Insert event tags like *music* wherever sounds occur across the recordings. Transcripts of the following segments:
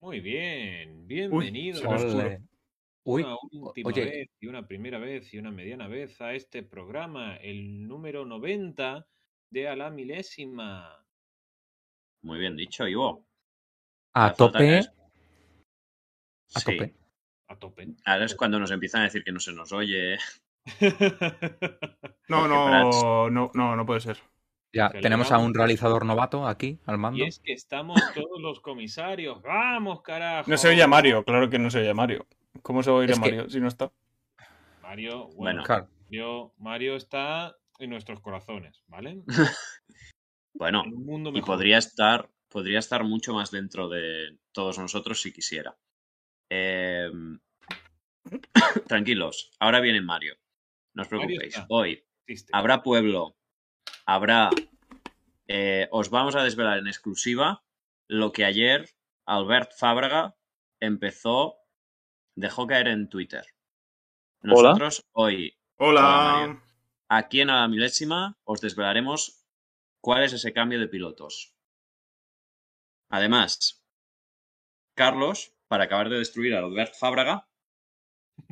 Muy bien. Ole. Uy, una última oye. vez y una primera vez y una mediana vez a este programa, el número 90 de a la milésima. Muy bien dicho, Ivo. a tope, es- a Sí, tope. A tope. Ahora es cuando nos empiezan a decir que no se nos oye. *laughs* No, Porque no, no, no, no puede ser. Ya tenemos a un realizador novato aquí al mando. y es que estamos todos los comisarios. ¡Vamos, carajo! No se oye a Mario, claro que no se oye a Mario. ¿Cómo se va a oír Es a que- Mario si no está? Mario, bueno, Bueno. Claro. Mario, Mario está en nuestros corazones, ¿vale? *laughs* Bueno, En un mundo y podría estar, podría estar mucho más dentro de todos nosotros si quisiera. Em, *coughs* tranquilos, ahora viene Mario. No os preocupéis. Hoy habrá pueblo, habrá... eh, os vamos a desvelar en exclusiva lo que ayer Albert Fábraga empezó, dejó caer en Twitter. Hola. Nosotros hoy, Hola. Aquí en la milésima, os desvelaremos cuál es ese cambio de pilotos. Además, Carlos, para acabar de destruir a Albert Fábraga,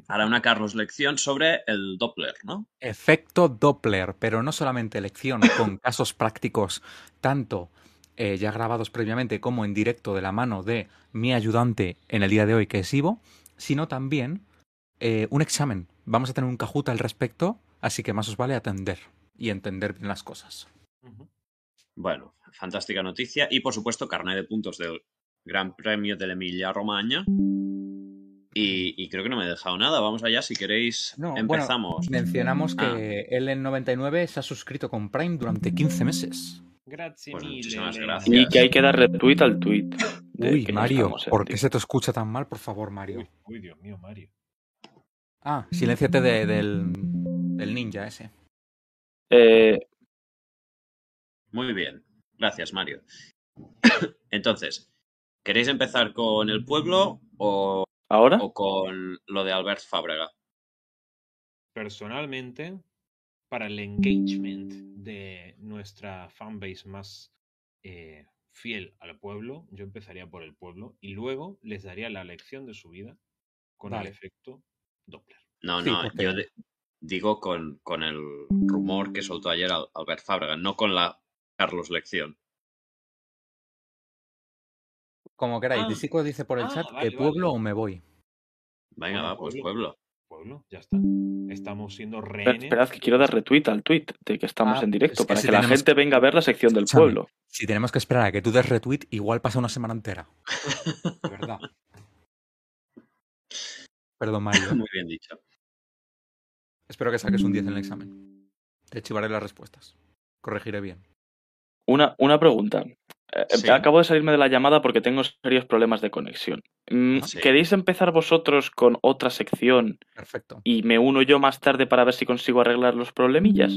hará una Carlos lección sobre el Doppler, ¿no? Efecto Doppler, pero no solamente lección con *laughs* casos prácticos, tanto eh, ya grabados previamente como en directo de la mano de mi ayudante en el día de hoy, que es Ivo, sino también eh, un examen. Vamos a tener un Kahoot al respecto, así que más os vale atender y entender bien las cosas. Bueno, fantástica noticia. Y por supuesto, carnet de puntos del Gran Premio de la Emilia Romagna. Y, y creo que no me he dejado nada. Vamos allá, si queréis, No, bueno, empezamos. Mencionamos que Ah. él en 99 se ha suscrito con Prime durante 15 meses. Grazie Pues muchísimas gracias. Y que hay que dar retweet al tweet. Uy, Mario, ¿por qué se te escucha tan mal? Por favor, Mario. Uy, uy, Dios mío, Mario. Ah, silénciate de- del, del ninja ese. Eh, Muy bien. Gracias, Mario. *coughs* Entonces, ¿queréis empezar con el pueblo o, ¿Ahora? o con lo de Albert Fábrega? Personalmente, para el engagement de nuestra fanbase más eh, fiel al pueblo, yo empezaría por el pueblo y luego les daría la lección de su vida con Vale. el efecto Doppler. No, Sí, no, porque- yo de- digo con, con el rumor que soltó ayer Al- Albert Fábrega, no con la Carlos Lección. Como queráis. Ah, Disico dice por el ah, chat vale, que pueblo vale. o me voy. Venga, Bueno, va, pues pueblo. pueblo. Ya está. Estamos siendo rehenes. Esperad que quiero dar retweet al tweet de que estamos Ah, en directo es que para si que la gente venga a ver la sección del pueblo. Si tenemos que esperar a que tú des retweet, igual pasa una semana entera. *laughs* De verdad. Perdón, Mario. *laughs* Muy bien dicho. Espero que saques un 10 en el examen. Te chivaré las respuestas. Corregiré bien. Una, una pregunta. Eh, Sí. Acabo de salirme de la llamada porque tengo serios problemas de conexión. Mm, Sí. ¿Queréis empezar vosotros con otra sección Perfecto. y me uno yo más tarde para ver si consigo arreglar los problemillas?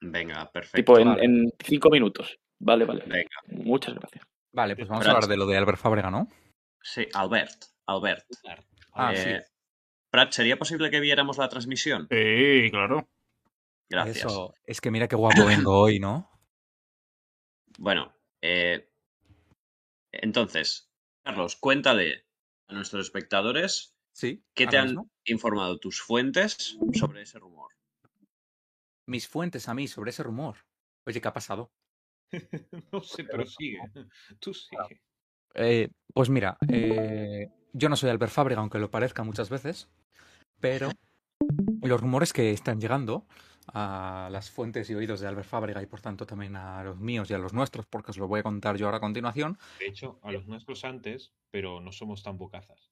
Venga, perfecto. Tipo en, vale. en cinco minutos. Vale, vale. Venga. Muchas gracias. Vale, pues vamos a hablar de lo de Albert Fábrega, ¿no? Sí, Albert. Albert. Ah, Eh, sí. Prat, ¿sería posible que viéramos la transmisión? Sí, claro. Gracias. Eso. Es que mira qué guapo vengo hoy, ¿no? Bueno, eh, entonces, Carlos, cuéntale a nuestros espectadores Sí. qué te han mismo. informado tus fuentes sobre ese rumor. Mis fuentes a mí sobre ese rumor. Oye, ¿qué ha pasado? *laughs* no sé, pero sigue. Tú sigue. Eh, pues mira, eh, yo no soy Albert Fábrega, aunque lo parezca muchas veces, pero los rumores que están llegando a las fuentes y oídos de Albert Fábrega y por tanto también a los míos y a los nuestros, porque os lo voy a contar yo ahora a continuación. De hecho, a los nuestros antes, pero no somos tan bocazas.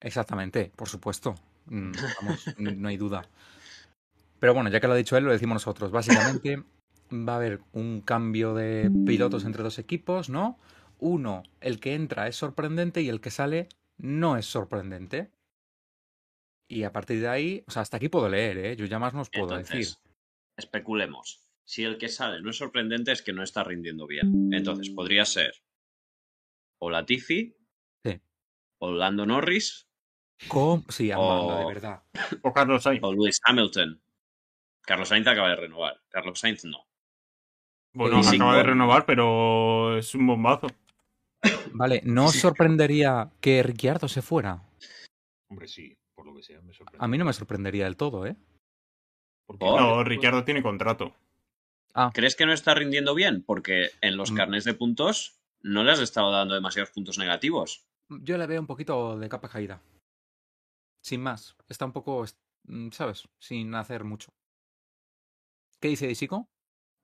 Exactamente, por supuesto. Mm, *laughs* Vamos, no hay duda. Pero bueno, ya que lo ha dicho él, lo decimos nosotros. Básicamente va a haber un cambio de pilotos entre dos equipos, ¿no? Uno, el que entra es sorprendente y el que sale no es sorprendente. Y a partir de ahí, o sea, hasta aquí puedo leer, ¿eh? Yo ya más no os puedo decir. Entonces, especulemos. Si el que sale no es sorprendente es que no está rindiendo bien. Entonces, podría ser o Latifi, Sí. o Lando Norris, ¿Cómo? Sí, Amanda, de verdad. O Carlos Sainz. o Lewis Hamilton. Carlos Sainz acaba de renovar. Carlos Sainz no. Bueno, sí, acaba de renovar, pero es un bombazo. Vale, ¿no os sorprendería que Ricciardo se fuera? Hombre, sí, por lo que sea, me sorprende. A mí no me sorprendería del todo, ¿eh? Porque ¿Por? No, Ricciardo tiene contrato. Ah, ¿Crees que no está rindiendo bien? Porque en los Mm. carnés de puntos no le has estado dando demasiados puntos negativos. yo le veo un poquito de capa caída. Sin más. Está un poco, mm, ¿sabes? Sin hacer mucho. ¿Qué dice Disico?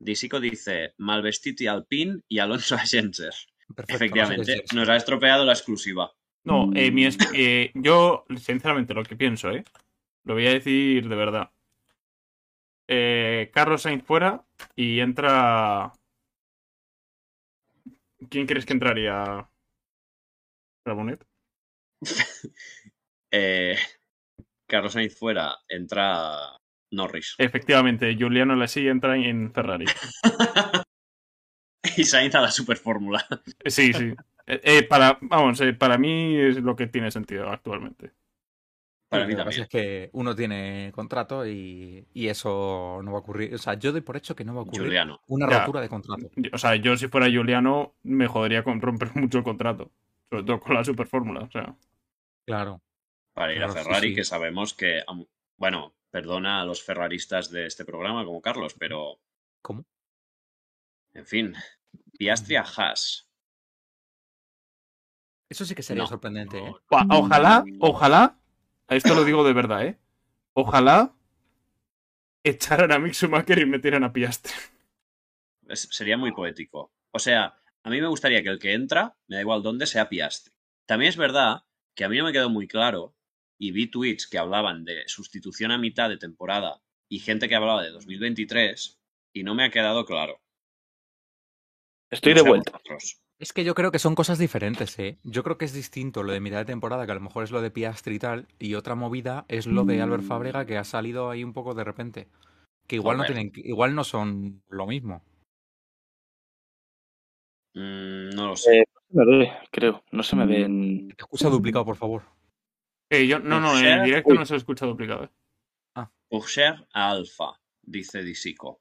Disico dice Malvestiti Alpine y Alonso Agencer. Perfecto. Efectivamente, nos ha estropeado la exclusiva. No, eh, mi eh, yo, sinceramente, lo que pienso, ¿eh? Lo voy a decir de verdad. Eh, Carlos Sainz fuera y entra. ¿Quién crees que entraría? Ramonet. *laughs* Eh, Carlos Sainz fuera, entra Norris. Efectivamente, Juliano Lassi entra en Ferrari. *laughs* y Sainz a la superfórmula. Eh, Sí, sí. Eh, eh, para, vamos, eh, para mí es lo que tiene sentido actualmente. Para Sí, mí lo que pasa también. es que uno tiene contrato y, y eso no va a ocurrir. O sea, yo doy por hecho que no va a ocurrir Juliano. una Ya. rotura de contrato. O sea, yo si fuera Juliano me jodería con romper *laughs* mucho el contrato. Sobre todo con la super fórmula. O sea, Claro. Para ir a Claro, Ferrari, sí. que sabemos que. Bueno, perdona a los ferraristas de este programa como Carlos, pero. ¿Cómo? En fin. Piastri a Haas. Eso sí que sería No, sorprendente, ¿eh? Ojalá, ojalá, esto lo digo de verdad, ¿eh? Ojalá echaran a Mick Schumacher y metieran a Piastri. Es- sería muy poético. O sea, a mí me gustaría que el que entra, me da igual dónde, sea Piastri. También es verdad que a mí no me quedó muy claro y vi tweets que hablaban de sustitución a mitad de temporada y gente que hablaba de 2023 y no me ha quedado claro. Estoy No de vuelta. vosotros. Es que yo creo que son cosas diferentes, ¿eh? Yo creo que es distinto lo de mitad de temporada, que a lo mejor es lo de Piastri y tal, y otra movida es lo de Albert Fábrega, que ha salido ahí un poco de repente. Que igual no tienen, igual no son lo mismo. Mm, no lo sé. Eh, no se me ve, creo. No se me ve en... Excusa duplicado, por favor. Eh, yo, no, no, en directo Uy. no se ha escuchado duplicado. ¿eh? Pourchaire a Alfa, dice Disico.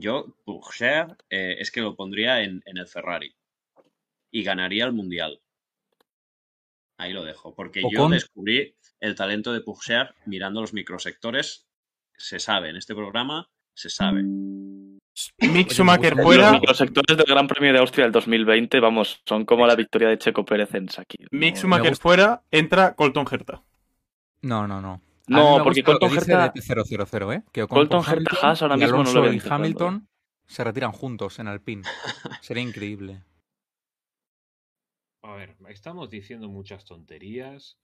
Yo, Pourchaire, eh, es que lo pondría en, en el Ferrari. Y ganaría el Mundial. Ahí lo dejo. Porque yo descubrí el talento de Pourchaire mirando los microsectores. Se sabe, en este programa se sabe. Mick Schumacher fuera. Los sectores del Gran Premio de Austria del 2020, vamos, son como la victoria de Checo Pérez en Sakir. Mick No, Schumacher fuera, entra Colton Herta. No, no, no. No, porque Colton Herta- de 000, ¿eh? Que Colton Herta Haas ahora mismo no lo veo Hamilton se retiran juntos en Alpine. *laughs* Sería increíble. A ver, estamos diciendo muchas tonterías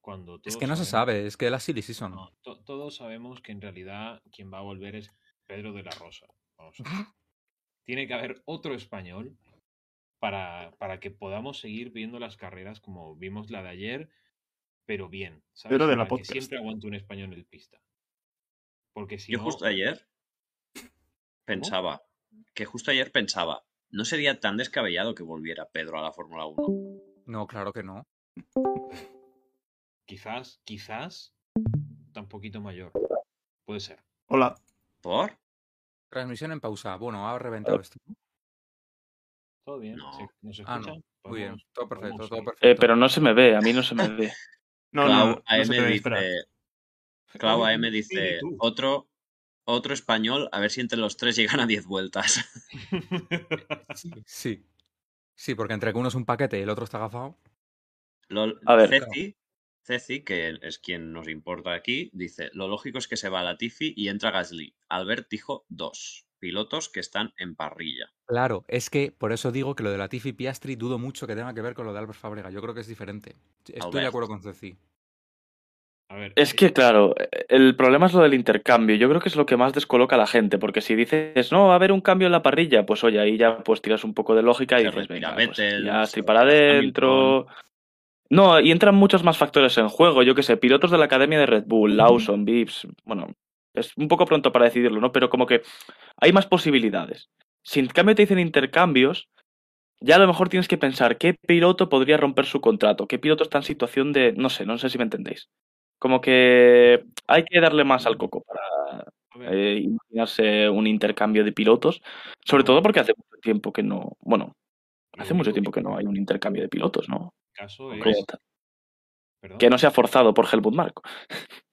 cuando Es que no se sabe, es que la silly season. No, to- todos sabemos que en realidad quien va a volver es Pedro de la Rosa. Vamos a ver. Tiene que haber otro español para, para que podamos seguir viendo las carreras como vimos la de ayer, pero bien. ¿sabes? Pedro de la que podcast. siempre aguante un español en el pista. Porque si Yo no, justo ayer pensaba, que justo ayer pensaba, no sería tan descabellado que volviera Pedro a la Fórmula 1. No, claro que no. quizás, quizás, está un poquito mayor. Puede ser. Hola. ¿Por? Transmisión en pausa. Bueno, ha reventado esto. ¿Todo bien? No. ¿Se- ¿Nos Ah, no. escuchan? Muy bien, todo perfecto, todo perfecto. Eh, pero no se me ve, a mí no se me ve. No, Clau no, no, no AM debe dice. Clau AM dice, otro, otro español, a ver si entre los tres llegan a 10 vueltas. Sí. Sí, porque entre que uno es un paquete y el otro está agafado. Lol- A ver. Ceci, Ceci, que es quien nos importa aquí, dice, lo lógico es que se va Latifi y entra Gasly. Albert dijo dos pilotos que están en parrilla. Claro, es que por eso digo que lo de la Tiffy Piastri dudo mucho que tenga que ver con lo de Albert Fábrega. Yo creo que es diferente. Estoy de acuerdo con Ceci. A ver, Es que, claro, el problema es lo del intercambio. Yo creo que es lo que más descoloca a la gente, porque si dices, no, va a haber un cambio en la parrilla, pues oye, ahí ya pues tiras un poco de lógica y Se dices, venga, pues, ya se estoy para adentro. No, y entran muchos más factores en juego. Yo qué sé, pilotos de la academia de Red Bull, Lawson, Vips, bueno, es un poco pronto para decidirlo, ¿no? Pero como que hay más posibilidades. Si en cambio te dicen intercambios, ya a lo mejor tienes que pensar qué piloto podría romper su contrato, qué piloto está en situación de, no sé, no sé si me entendéis. Como que hay que darle más al coco para eh, imaginarse un intercambio de pilotos, sobre todo porque hace mucho tiempo que no, bueno, Hace mucho tiempo que no hay un intercambio de pilotos, ¿no? caso es. Que no sea forzado por Helmut Marko.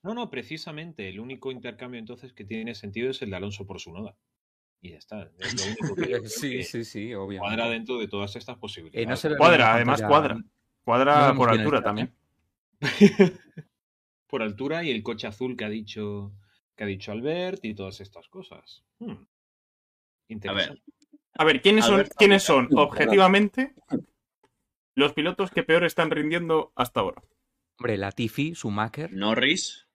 No, no, precisamente. El único intercambio entonces que tiene sentido es el de Alonso por su noda. Y ya está. Es lo único que *laughs* Sí, que sí, sí, obviamente. cuadra dentro de todas estas Eh, posibilidades. no se ve bien Cuadra, además cuadra. no Cuadra por altura también. *laughs* por altura y el coche azul que ha dicho que ha dicho Albert y todas estas cosas. Hmm. Interesante. A ver, ¿quiénes son, ¿quiénes son objetivamente los pilotos que peor están rindiendo hasta ahora? Hombre, Latifi, Schumacher. Norris.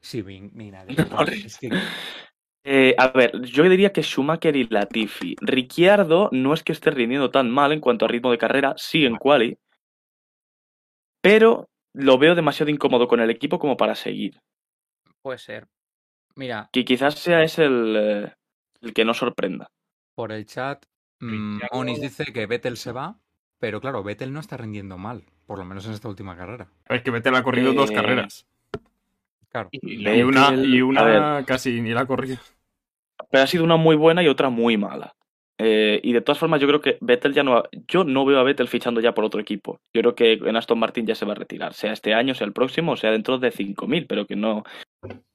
Sí, mi- mira. de No, verdad, Riz. es que- Eh, a ver, yo diría que Schumacher y Latifi. Ricciardo no es que esté rindiendo tan mal en cuanto a ritmo de carrera, sí en quali, pero lo veo demasiado incómodo con el equipo como para seguir. Puede ser. Mira, Que quizás sea ese el, eh, el que no sorprenda. por el chat, mm, Onis dice que Vettel se va, pero claro, Vettel no está rindiendo mal, por lo menos en esta última carrera. Ver, que Vettel ha corrido dos Eh, carreras. Claro. Y una, y a una casi ni la ha corrido. Pero ha sido una muy buena y otra muy mala. Eh, y de todas formas, yo creo que Vettel ya no. Yo no veo a Vettel fichando ya por otro equipo. Yo creo que en Aston Martin ya se va a retirar, sea este año, sea el próximo, sea dentro de 5.000, pero que no.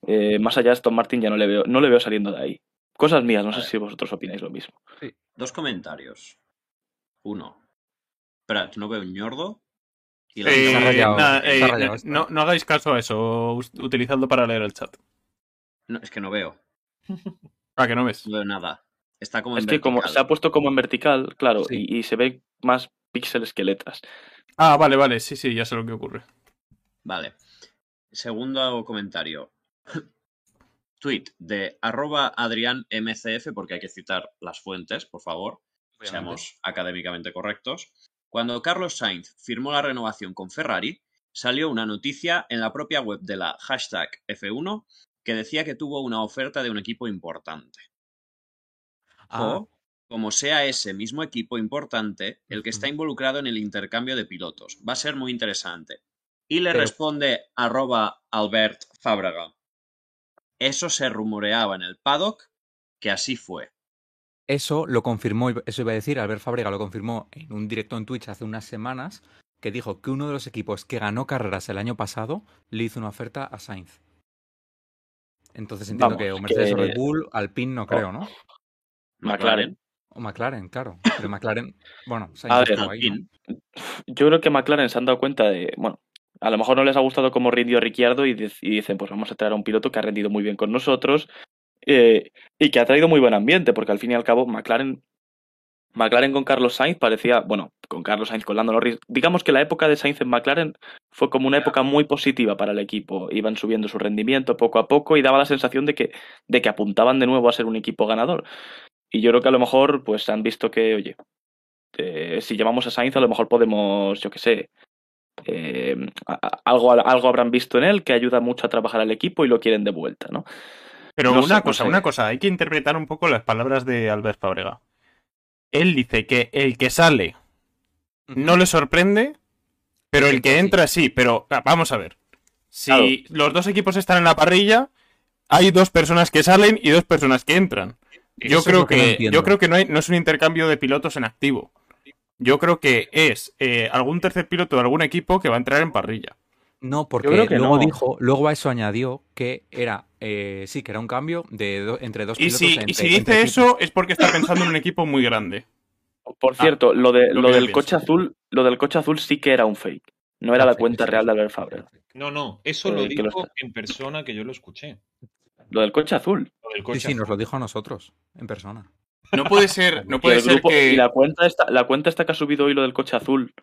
eh, más allá de Aston Martin ya no le veo, no le veo saliendo de ahí. Cosas mías, no sé si vosotros opináis lo mismo. Dos comentarios. Uno. Espera, no veo un ñordo. Y la Eh, rayado, eh, rayado esto. no, no hagáis caso a eso, utilizadlo para leer el chat. No, es que no veo. Ah, que no ves. No veo nada. Está como en Es que como vertical. se ha puesto como en vertical, claro, Sí. y, y se ve más píxeles que letras. Ah, vale, vale, sí, sí, ya sé lo que ocurre. Vale. Segundo comentario. *laughs* Tweet de arroba adrianmcf, porque hay que citar las fuentes, por favor. Seamos académicamente correctos. Cuando Carlos Sainz firmó la renovación con Ferrari, salió una noticia en la propia web de la hashtag F1 que decía que tuvo una oferta de un equipo importante. Ah, O, como sea ese mismo equipo importante el que está involucrado en el intercambio de pilotos. Va a ser muy interesante. Y le Pero- responde arroba Albert Fábrega. Eso se rumoreaba en el paddock que así fue. Eso lo confirmó, eso iba a decir, Albert Fábrega lo confirmó en un directo en Twitch hace unas semanas, que dijo que uno de los equipos que ganó carreras el año pasado le hizo una oferta a Sainz. Entonces entiendo Vamos, que o Mercedes o que- Red Bull, Alpine no creo, ¿no? McLaren. O McLaren, claro. Pero McLaren, bueno, A Sainz ver, estuvo ahí, ¿no? Alpine. Yo creo que McLaren se han dado cuenta de, bueno, a lo mejor no les ha gustado cómo rindió Ricciardo y, y dicen, pues vamos a traer a un piloto que ha rendido muy bien con nosotros eh, y que ha traído muy buen ambiente, porque al fin y al cabo McLaren, McLaren con Carlos Sainz parecía, bueno, con Carlos Sainz, con Lando Norris, digamos que la época de Sainz en McLaren fue como una época muy positiva para el equipo, iban subiendo su rendimiento poco a poco y daba la sensación de que, de que apuntaban de nuevo a ser un equipo ganador. Y yo creo que a lo mejor pues han visto que, oye, eh, si llamamos a Sainz a lo mejor podemos, yo qué sé, eh, algo, algo habrán visto en él que ayuda mucho a trabajar al equipo y lo quieren de vuelta, ¿no? Pero No una sé, no cosa, sé. una cosa, hay que interpretar un poco las palabras de Albert Fábrega. Él dice que el que sale no le sorprende, pero el que Sí. entra sí. Pero ah, vamos a ver. Si Claro. los dos equipos están en la parrilla, hay dos personas que salen y dos personas que entran. Yo Eso creo que no yo creo que no, hay, no es un intercambio de pilotos en activo. Yo creo que es eh, algún tercer piloto de algún equipo que va a entrar en parrilla. No, porque creo que luego no. dijo, luego a eso añadió que era, eh, sí, que era un cambio de do- entre dos Y pilotos. si, entre- y si entre dice equipos. eso es porque está pensando en un equipo muy grande. Por Ah, cierto, lo, de, lo del pienso. coche azul, lo del coche azul sí que era un fake. No era la Perfecto, cuenta real de Albert Fábrega. No, no, eso Eh, lo dijo está- en persona que yo lo escuché. Lo del coche azul. Lo del Sí, coche sí, nos azul. lo dijo a nosotros, en persona. No puede ser, *laughs* no Y puede ser grupo- que. Y la cuenta esta, la cuenta esta que ha subido hoy lo del coche azul.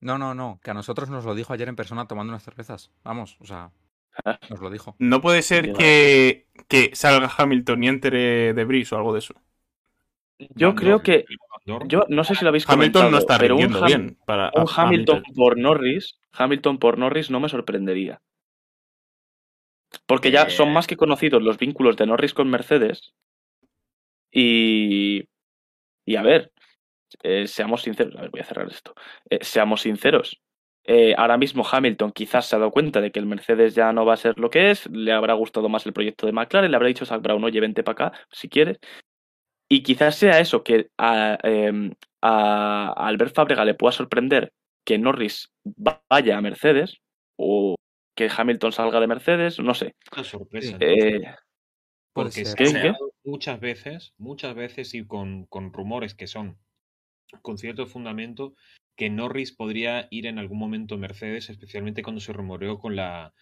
No, no, no, que a nosotros nos lo dijo ayer en persona tomando unas cervezas. Vamos, o sea, Ah. *laughs* nos lo dijo. No puede ser que, que salga Hamilton y entre de Bris o algo de eso. Yo Van creo Dorn, que, yo no sé si lo habéis Hamilton comentado, no está pero un, Ham- bien para un Hamilton Hamilton. por Norris, Hamilton por Norris no me sorprendería. Porque ya Eh. son más que conocidos los vínculos de Norris con Mercedes. Y, y a ver, eh, seamos sinceros, a ver, voy a cerrar esto. Eh, seamos sinceros. Eh, ahora mismo Hamilton quizás se ha dado cuenta de que el Mercedes ya no va a ser lo que es, le habrá gustado más el proyecto de McLaren, le habrá dicho a Zach Brown, oye, vente para acá si quieres. Y quizás sea eso, que a, em, a, Albert Fábrega le pueda sorprender que Norris vaya a Mercedes o que Hamilton salga de Mercedes, no sé. Una sorpresa. Eh, Porque se ha muchas veces, muchas veces y con, con rumores que son con cierto fundamento, que Norris podría ir en algún momento a Mercedes, especialmente cuando se rumoreó con la,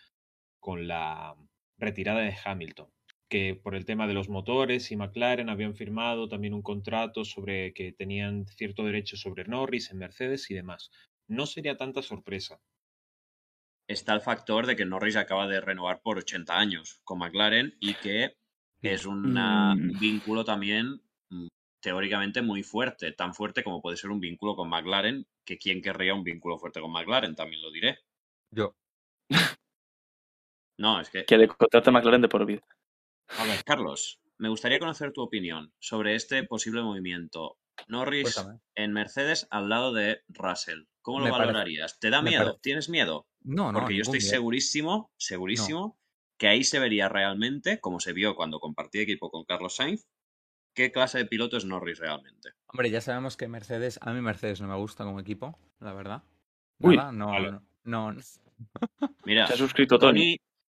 con la retirada de Hamilton. Que por el tema de los motores y McLaren habían firmado también un contrato sobre que tenían cierto derecho sobre Norris en Mercedes y demás. No sería tanta sorpresa. Está el factor de que Norris acaba de renovar por 80 años con McLaren y que es un Mm. vínculo también teóricamente muy fuerte, tan fuerte como puede ser un vínculo con McLaren, que quién querría un vínculo fuerte con McLaren, también lo diré. Yo. *laughs* No, es que, que le contrate a McLaren de por vida. a ver, Carlos, me gustaría conocer tu opinión sobre este posible movimiento. Norris Cuéntame. en Mercedes al lado de Russell. ¿Cómo lo Me parece- valorarías? ¿Te da miedo? ¿Tienes miedo? No, no. Porque yo estoy miedo. segurísimo, segurísimo, que ahí se vería realmente, como se vio cuando compartí equipo con Carlos Sainz, qué clase de piloto es Norris realmente. Hombre, ya sabemos que Mercedes, a mí Mercedes no me gusta como equipo, la verdad. Uy, Nada, no, vale. no, no, no. *laughs* Mira, Se ha suscrito Tony. Tony,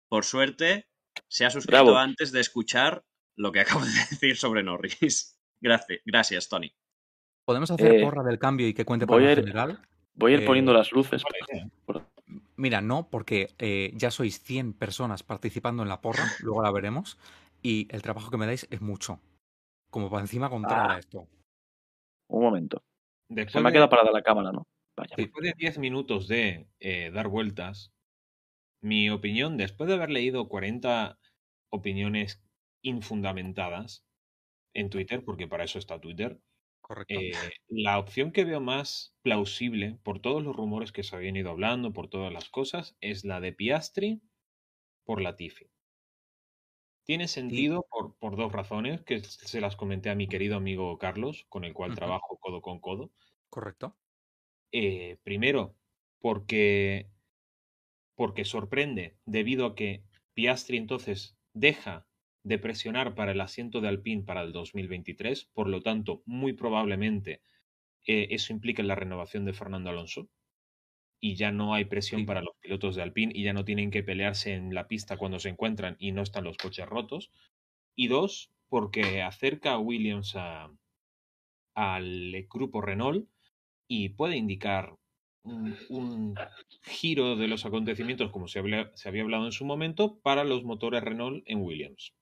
por suerte, se ha suscrito Bravo. antes de escuchar lo que *laughs* acabo de decir sobre Norris. Gracias, gracias, Tony. ¿Podemos hacer Eh, porra del cambio y que cuente lo ir- general? Voy a ir Eh, poniendo las luces. ¿eh? Mira, no, porque eh, ya sois 100 personas participando en la porra, luego la veremos, y el trabajo que me dais es mucho. Como para encima contar Ah. esto. Un momento. Se me ha quedado parada la cámara, ¿no? Vaya. Después de 10 minutos de eh, dar vueltas, mi opinión, después de haber leído 40 opiniones infundamentadas en Twitter, porque para eso está Twitter, Correcto. eh, la opción que veo más plausible, por todos los rumores que se habían ido hablando, por todas las cosas, es la de Piastri por Latifi. Tiene sentido por, por dos razones, que se las comenté a mi querido amigo Carlos, con el cual trabajo codo con codo. Correcto. Eh, primero, porque, porque sorprende debido a que Piastri entonces deja de presionar para el asiento de Alpine para el 2023, por lo tanto, muy probablemente eh, eso implica la renovación de Fernando Alonso y ya no hay presión Sí. para los pilotos de Alpine y ya no tienen que pelearse en la pista cuando se encuentran y no están los coches rotos. Y dos, porque acerca a Williams a, al grupo Renault y puede indicar un, un giro de los acontecimientos, como se había, se había hablado en su momento, para los motores Renault en Williams.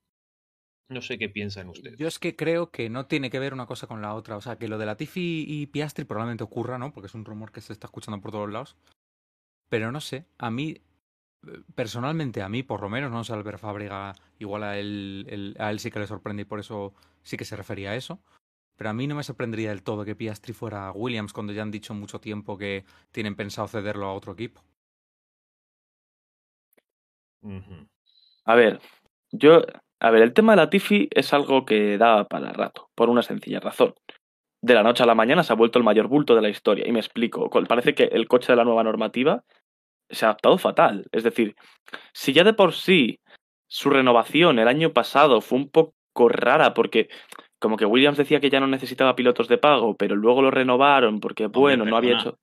No sé qué piensan ustedes. Yo es que creo que no tiene que ver una cosa con la otra. O sea, que lo de Latifi y Piastri probablemente ocurra, ¿no? Porque es un rumor que se está escuchando por todos lados. Pero no sé, a mí, personalmente, a mí, por lo menos, no sé, Albert Fábrega, igual a él, él- a él sí que le sorprende y por eso sí que se refería a eso. Pero a mí no me sorprendería del todo que Piastri fuera a Williams cuando ya han dicho mucho tiempo que tienen pensado cederlo a otro equipo. A ver, yo. A ver, el tema de la Tifi es algo que da para rato, por una sencilla razón. De la noche a la mañana se ha vuelto el mayor bulto de la historia. Y me explico. Parece que el coche de la nueva normativa se ha adaptado fatal. Es decir, si ya de por sí su renovación el año pasado fue un poco rara porque como que Williams decía que ya no necesitaba pilotos de pago, pero luego lo renovaron porque bueno, no había perdona. hecho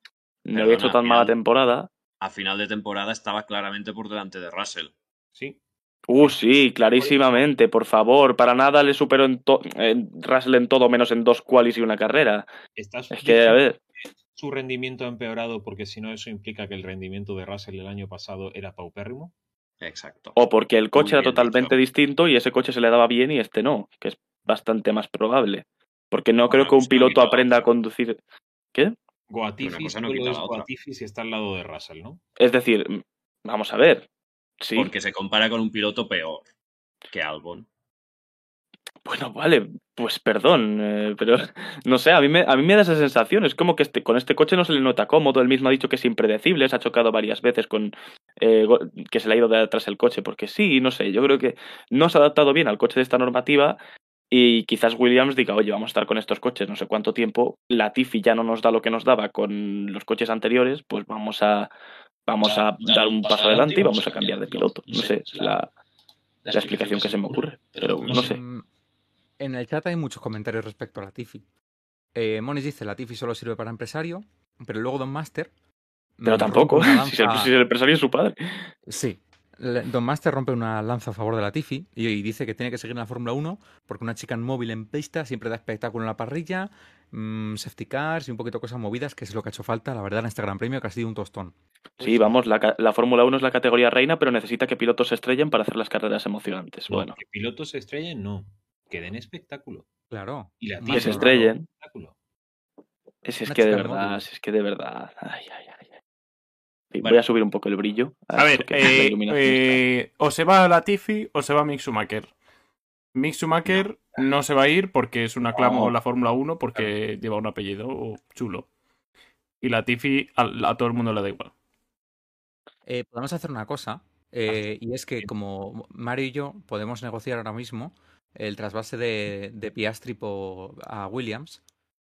no había hecho tan mala temporada. A final de temporada estaba claramente por delante de Russell. Sí, Uh, sí, clarísimamente, por favor. Para nada le superó en, to- en Russell en todo menos en dos qualis y una carrera. estás Es que, a ver, su rendimiento ha empeorado porque si no eso implica que el rendimiento de Russell el año pasado era paupérrimo. Exacto. o porque el coche Muy era totalmente dicho. distinto y ese coche se le daba bien y este no, que es bastante más probable. Porque no Bueno, creo que un no piloto aprenda a conducir. ¿Qué? Cosa no. Goatifi si está al lado de Russell, ¿no? Es decir, vamos a ver. Sí, Porque se compara con un piloto peor que Albon. bueno, vale, pues perdón, eh, pero *laughs* no sé, a mí, me, a mí me da esa sensación. Es como que este, con este coche no se le nota cómodo. Él mismo ha dicho que es impredecible, se ha chocado varias veces con eh, que se le ha ido de atrás el coche, porque sí, no sé, yo creo que no se ha adaptado bien al coche de esta normativa y quizás Williams diga, oye, vamos a estar con estos coches no sé cuánto tiempo, la Tifi ya no nos da lo que nos daba con los coches anteriores, pues vamos a vamos a dar un paso adelante y vamos a cambiar de piloto. No sé, es la, la explicación que se me ocurre, pero no sé. Mm, En el chat hay muchos comentarios respecto a Latifi. Eh, Moniz dice, Latifi solo sirve para empresario, pero luego Don Master... Pero mm, tampoco, *laughs* si el, si el empresario es su padre. Sí. Don Master rompe una lanza a favor de Latifi y, y dice que tiene que seguir en la Fórmula 1 porque una chica móvil en pista siempre da espectáculo en la parrilla, mm, safety cars y un poquito cosas movidas, que es lo que ha hecho falta, la verdad, en este Gran Premio, que ha sido un tostón. Sí, vamos, la, Fórmula 1 es la categoría reina, pero necesita que pilotos se estrellen para hacer las carreras emocionantes. No, Bueno, que pilotos se estrellen, no. Que den espectáculo. Claro. Y la que se estrellen. espectáculo. Si es que de verdad, si es que de verdad. Ay, ay, ay. Voy a subir un poco el brillo. A ver, eh, iluminación eh, o se va Latifi o se va Mick Schumacher. Mick Schumacher no, se va a ir porque es una clama No. la Fórmula 1 porque lleva un apellido chulo. Y Latifi a, a todo el mundo le da igual. Eh, podemos hacer una cosa, eh, y es que como Mario y yo podemos negociar ahora mismo el trasvase de, de Piastri po- a Williams,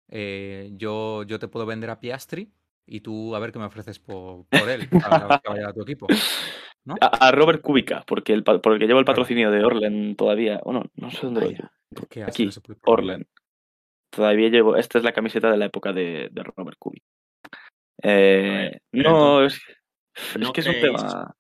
eh, yo, yo te puedo vender a Piastri y tú a ver qué me ofreces por, por él para que vaya a tu equipo. *laughs* ¿No? A, a Robert Kubica, porque el, porque lleva el patrocinio de Orlen todavía. Bueno, no sé dónde lo llevo. Aquí, no puede. Orlen. Todavía llevo. Esta es la camiseta de la época de, de Robert Kubica. Eh, no, es, es ¿no que es un creéis- tema.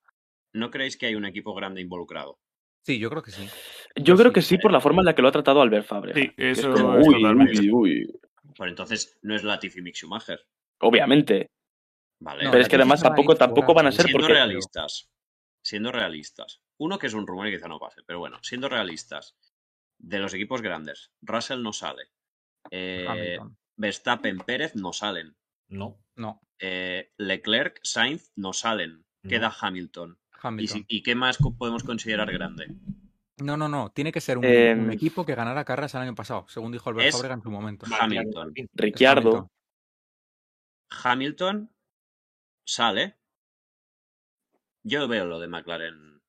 ¿No creéis que hay un equipo grande involucrado? Sí, yo creo que sí. Yo creo sí, que sí por la forma en la que lo ha tratado Albert Fabre. Sí, es eso como, es uy, uy, uy. Pues entonces no es Latifi Mick Schumacher. Obviamente. Vale. No, pero es que además tampoco, tampoco van a ser siendo porque. realistas, siendo realistas, uno que es un rumor y quizá no pase, pero bueno, siendo realistas, de los equipos grandes, Russell no sale, eh, Hamilton. Verstappen, Pérez no salen, No. No, eh, Leclerc, Sainz no salen, No. queda Hamilton. ¿Y, Hamilton. si- ¿Y qué más podemos considerar grande? No, no, no. Tiene que ser un, Em, un equipo que ganara carreras el año pasado, según dijo Albert Fábrega en su momento. Hamilton. Ricciardo. Hamilton. Hamilton sale. Yo veo lo de McLaren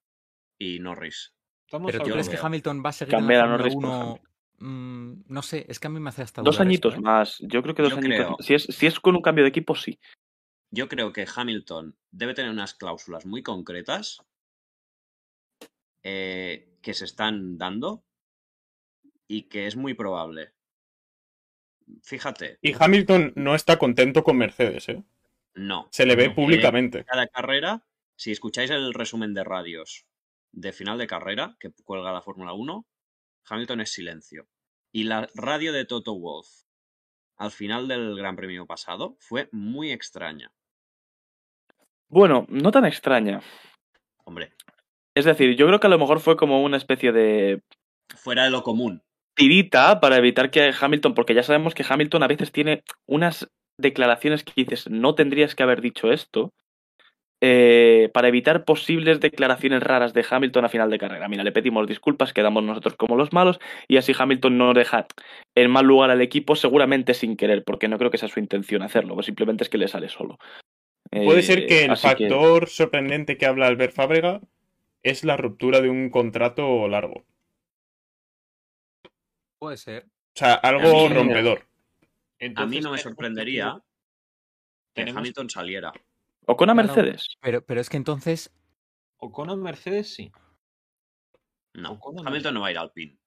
y Norris. Pero ¿tú crees que. Hamilton va a seguir Cambiar a en la Norris 1? Mm, no sé, es que a mí me hace hasta Dos añitos esto, ¿eh? más. Yo creo que dos Yo añitos creo. más. Si es, si es con un cambio de equipo, sí. Yo creo que Hamilton debe tener unas cláusulas muy concretas eh, que se están dando y que es muy probable. Fíjate, Y Hamilton no está contento con Mercedes, ¿eh? no. Se le ve No, públicamente. Cada carrera, si escucháis el resumen de radios de final de carrera que cuelga la Fórmula 1, Hamilton es silencio. Y la radio de Toto Wolff al final del Gran Premio pasado fue muy extraña. Bueno, no tan extraña. Hombre, Es decir, yo creo que a lo mejor fue como una especie de fuera de lo común. tirita para evitar que Hamilton, porque ya sabemos que Hamilton a veces tiene unas declaraciones que dices, no tendrías que haber dicho esto, eh, para evitar posibles declaraciones raras de Hamilton a final de carrera. Mira, le pedimos disculpas, quedamos nosotros como los malos, y así Hamilton no deja en mal lugar al equipo, seguramente sin querer, porque no creo que sea su intención hacerlo, pues simplemente es que le sale solo. Puede Eh, ser que el que- factor sorprendente que habla Albert Fábrega es la ruptura de un contrato largo. Puede ser. O sea, algo rompedor. A mí no me sorprendería que Hamilton saliera. O con a. Mercedes. Pero, pero es que entonces, Ocon en Mercedes, sí. No, Ocon no. Hamilton no va a ir al pin.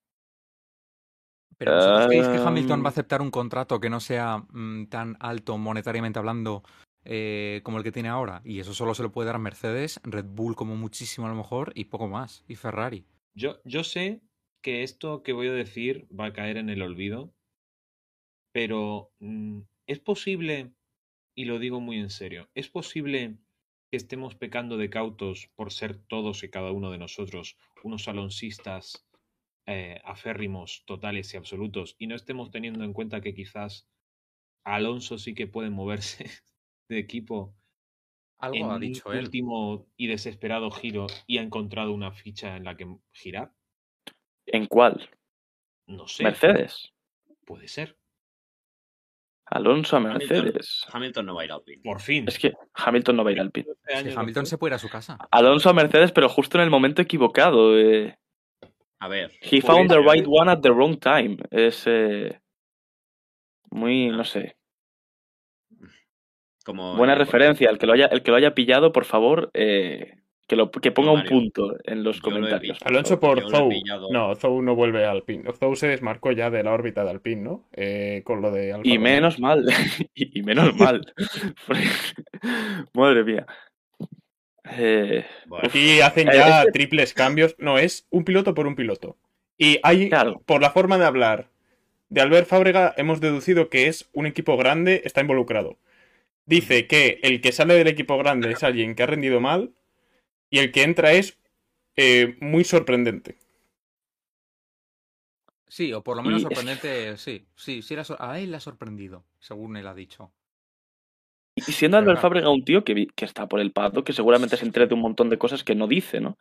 pero ¿vosotros creéis que Hamilton va a aceptar un contrato que no sea mm, tan alto monetariamente hablando eh, como el que tiene ahora? Y eso solo se lo puede dar Mercedes, Red Bull como muchísimo a lo mejor y poco más. Y Ferrari. Yo, yo sé que esto que voy a decir va a caer en el olvido, pero mm, es posible, y lo digo muy en serio, es posible que estemos pecando de cautos por ser todos y cada uno de nosotros unos alonsistas eh, aférrimos, totales y absolutos, y no estemos teniendo en cuenta que quizás Alonso sí que puede moverse *laughs* de equipo Algo en ha un dicho él. último y desesperado giro y ha encontrado una ficha en la que girar. ¿En cuál? No sé. Mercedes. Puede ser. Alonso a. Mercedes. Hamilton no va a ir al pin. Por fin. Es que Hamilton no va a ir al pit. Este Es que Hamilton se puede ir a su casa. Alonso a Mercedes, pero justo en el momento equivocado. eh. A ver, He Puede found the right one at the wrong time. Es eh, muy, no sé. como Buena referencia. El que lo haya, el que lo haya pillado, por favor, eh, Que, lo, que ponga un Mario, punto en los lo comentarios. por Alonso por lo Zou. No, Zou no vuelve a Alpine. Zou se desmarcó ya de la órbita de Alpine, ¿no? Eh, con lo de Alfa Y menos mal. *laughs* y, y menos mal. *laughs* Madre mía. Eh, Bueno, Aquí hacen Eh, ya es que- triples cambios. No, es un piloto por un piloto. Y hay, Claro. por la forma de hablar de Albert Fábrega, hemos deducido que es un equipo grande, está involucrado. Dice que el que sale del equipo grande es alguien que ha rendido mal y el que entra es eh, muy sorprendente. Sí, o por lo menos Y- sorprendente, *laughs* sí. Sí, sí, era a él le ha sorprendido, según él ha dicho. y siendo Pero Albert claro. Fábrega un tío que, que está por el pato, que seguramente se entere de un montón de cosas que no dice, ¿no?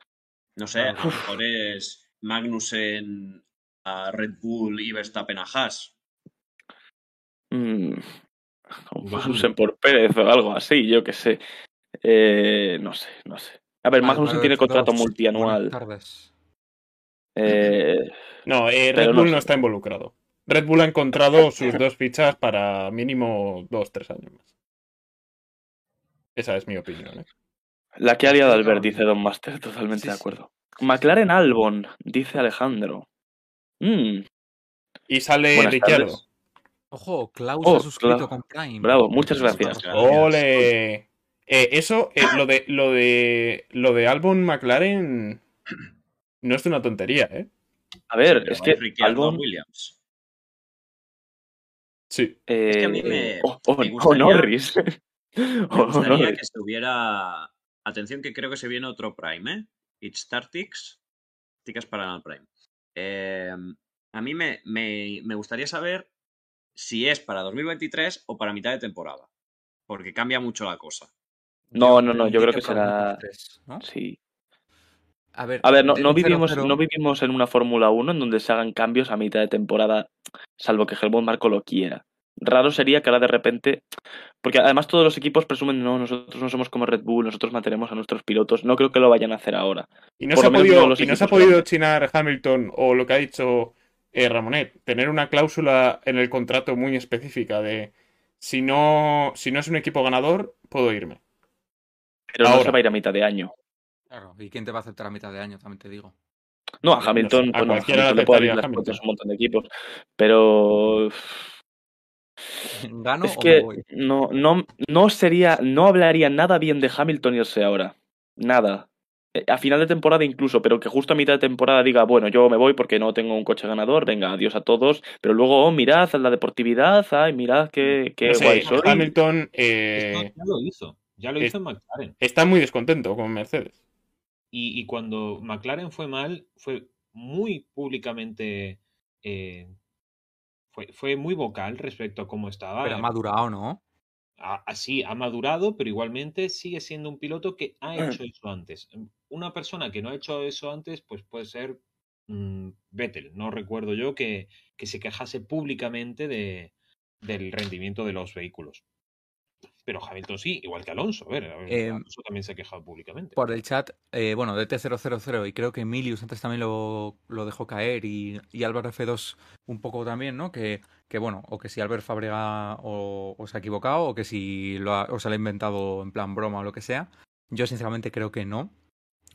no sé, a lo mejor es Magnussen a Red Bull y Verstappen a Haas. Mm. *laughs* Magnussen por Pérez o algo así, yo qué sé. Eh, no sé, no sé. A ver, Vale, Magnussen tiene contrato multianual. Buenas tardes. Eh, No, eh, Red Bull no, sé. está involucrado. Red Bull ha encontrado *laughs* sus dos fichas para mínimo dos, tres años más. Esa es mi opinión. ¿eh? la que ha liado Albert, dice Don Master, totalmente Sí, de sí. acuerdo. McLaren Albon, dice Alejandro. Mm, Y sale Buenas Ricciardo. tardes. Ojo, Klaus Oh, ha suscrito con Prime. Bravo, muchas gracias. ¡Ole! Eh, eso, eh, lo de lo de lo de Albon McLaren no es una tontería, ¿eh? A ver, es que Albon. Williams. Sí. eh, que a mí me- me gustaría- Norris. Me *laughs* gustaría que hubiera. Atención, que creo que se viene otro Prime, ¿eh? It's Startix. Ticas para el Prime. Eh, a mí me, me, me gustaría saber si es para 2023 o para mitad de temporada. Porque cambia mucho la cosa. No, no, no, yo creo que será- 2023, ¿no? Sí. A ver, A ver, no, vivimos, 0-0, no vivimos en una Fórmula 1 en donde se hagan cambios a mitad de temporada, salvo que Helmut Marco lo quiera. Raro sería que ahora de repente. Porque además todos los equipos presumen, no, nosotros no somos como Red Bull, nosotros mantenemos a nuestros pilotos. No creo que lo vayan a hacer ahora. Y no Por se ha podido, no los y no se ha podido chinar Hamilton o lo que ha dicho eh, Ramonet, tener una cláusula en el contrato muy específica de si no, si no es un equipo ganador, puedo irme. Pero no Ahora. se va a ir a mitad de año. Claro, ¿y quién te va a aceptar a mitad de año? También te digo. No, a No Hamilton, sé, a bueno, a cualquiera Hamilton le puede abrir las Hamilton. puertas a un montón de equipos. Pero *laughs* ¿Gano es o que me voy? no, no, no sería, no hablaría nada bien de Hamilton irse ahora. Nada. Eh, A final de temporada incluso, pero que justo a mitad de temporada diga, bueno, yo me voy porque no tengo un coche ganador, venga, adiós a todos. Pero luego, oh, mirad la deportividad, ay, mirad qué, qué No sé, guay soy. Hamilton Esto eh, ya lo hizo. Ya lo es- hizo en McLaren. está muy descontento con Mercedes. Y, y cuando McLaren fue mal, fue muy públicamente. eh, fue, fue muy vocal respecto a cómo estaba. Pero ha madurado, ¿no? Así, ha madurado, pero igualmente sigue siendo un piloto que ha Mm. hecho eso antes. Una persona que no ha hecho eso antes, pues puede ser mm, Vettel. No recuerdo yo que, que se quejase públicamente de, del rendimiento de los vehículos. Pero Hamilton sí, igual que Alonso. A ver, Eh, Alonso también se ha quejado públicamente. Por el chat, eh, bueno, DT000 y creo que Emilius antes también lo, lo dejó caer y, y Álvaro F2 un poco también, ¿no? Que, que bueno, o que si Albert Fábrega o, o se ha equivocado o que si lo ha, o se lo ha inventado en plan broma o lo que sea. Yo sinceramente creo que no,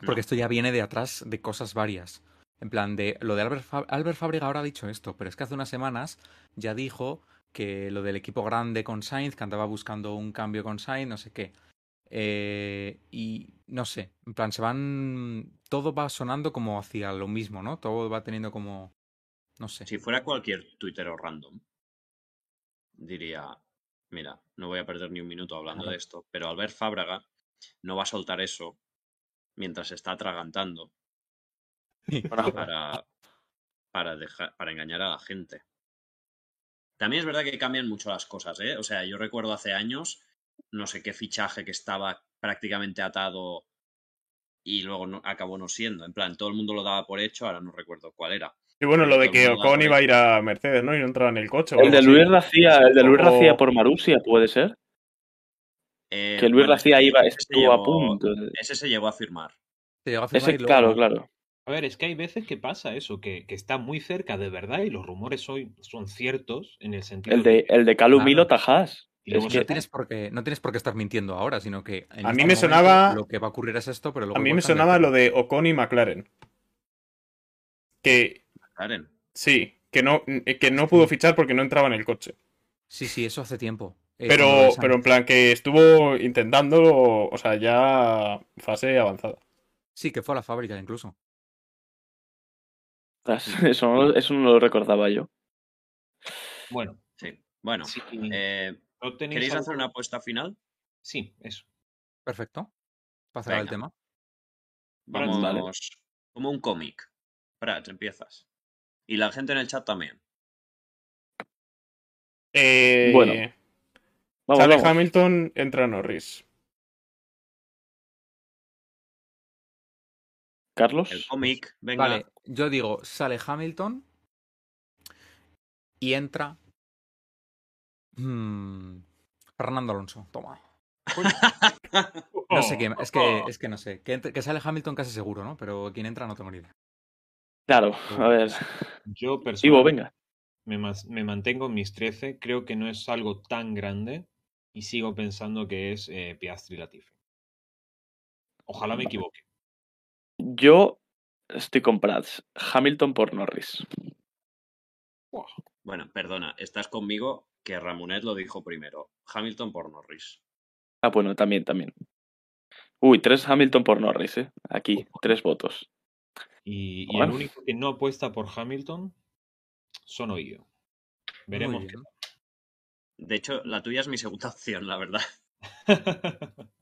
porque No. esto ya viene de atrás de cosas varias. En plan de lo de Albert, Fa- Albert Fábrega ahora ha dicho esto, pero es que hace unas semanas ya dijo que lo del equipo grande con Sainz, que andaba buscando un cambio con Sainz, no sé qué. Eh, y no sé, en plan, se van. Todo va sonando como hacia lo mismo, ¿no? Todo va teniendo como. No sé. Si fuera cualquier tuitero random, diría, mira, no voy a perder ni un minuto hablando de esto, pero Albert Fábraga no va a soltar eso mientras se está atragantando *laughs* para, para, dejar, para engañar a la gente. También es verdad que cambian mucho las cosas, ¿eh? O sea, yo recuerdo hace años, no sé qué fichaje que estaba prácticamente atado y luego no, acabó no siendo. En plan, todo el mundo lo daba por hecho, ahora no recuerdo cuál era. Y bueno, lo de que Ocon iba a ir a Mercedes, ¿no? Y no entraba en el coche. el de. Luis Racía, el de Luis O- Racía por Marusia, puede ser. Eh, Que Luis bueno, Racía iba, ese se estuvo a llegó- punto. Ese se llegó a firmar. Se llegó a firmar Ese, y luego claro, claro. A ver, es que hay veces que pasa eso, que, que está muy cerca de verdad y los rumores hoy son ciertos en el sentido El de, el de Calum Claro. Milo Tajas. Y luego Es se que No tienes, por qué, no tienes por qué estar mintiendo ahora, sino que. en A mí este me momento sonaba- Lo que va a ocurrir es esto, pero luego. A mí me sonaba el lo de Ocon y McLaren. Que sí, que no, eh, que no pudo fichar porque no entraba en el coche. Sí, sí, eso hace tiempo. Eh, Pero, pero en plan que estuvo intentándolo, o sea, ya fase avanzada. Sí, que fue a la fábrica incluso. Ostras, *laughs* Eso no, eso no lo recordaba yo. Bueno, Sí. Bueno, eh, no ¿queréis algo- hacer una apuesta final? Sí, eso. Perfecto. Para cerrar el tema. Vamos Vale. como un cómic. Prats, empiezas. Y la gente en el chat también. Eh, Bueno, Vamos, sale vamos. Hamilton, entra Norris. Carlos. El cómic, venga. Vale, yo digo, sale Hamilton y entra. mm, Fernando Alonso, toma. *laughs* No sé qué, es que, es que no sé. Que, entre- que sale Hamilton casi seguro, ¿no? Pero quién entra no tengo ni idea. Claro, a ver. Yo Ivo, personalmente venga. me, mantengo en mis 13. Creo que no es algo tan grande y sigo pensando que es eh, Piastri Latifi. Ojalá me equivoque. Yo estoy con Prats. Hamilton por Norris. Bueno, perdona, estás conmigo que Ramonet lo dijo primero. Hamilton por Norris. Ah, bueno, también, también. Uy, tres Hamilton por Norris, ¿eh? Aquí, tres votos. Y, y Bueno. el único que no apuesta por Hamilton son yo. Veremos qué. De hecho, la tuya es mi segunda *laughs* opción, la verdad. *laughs*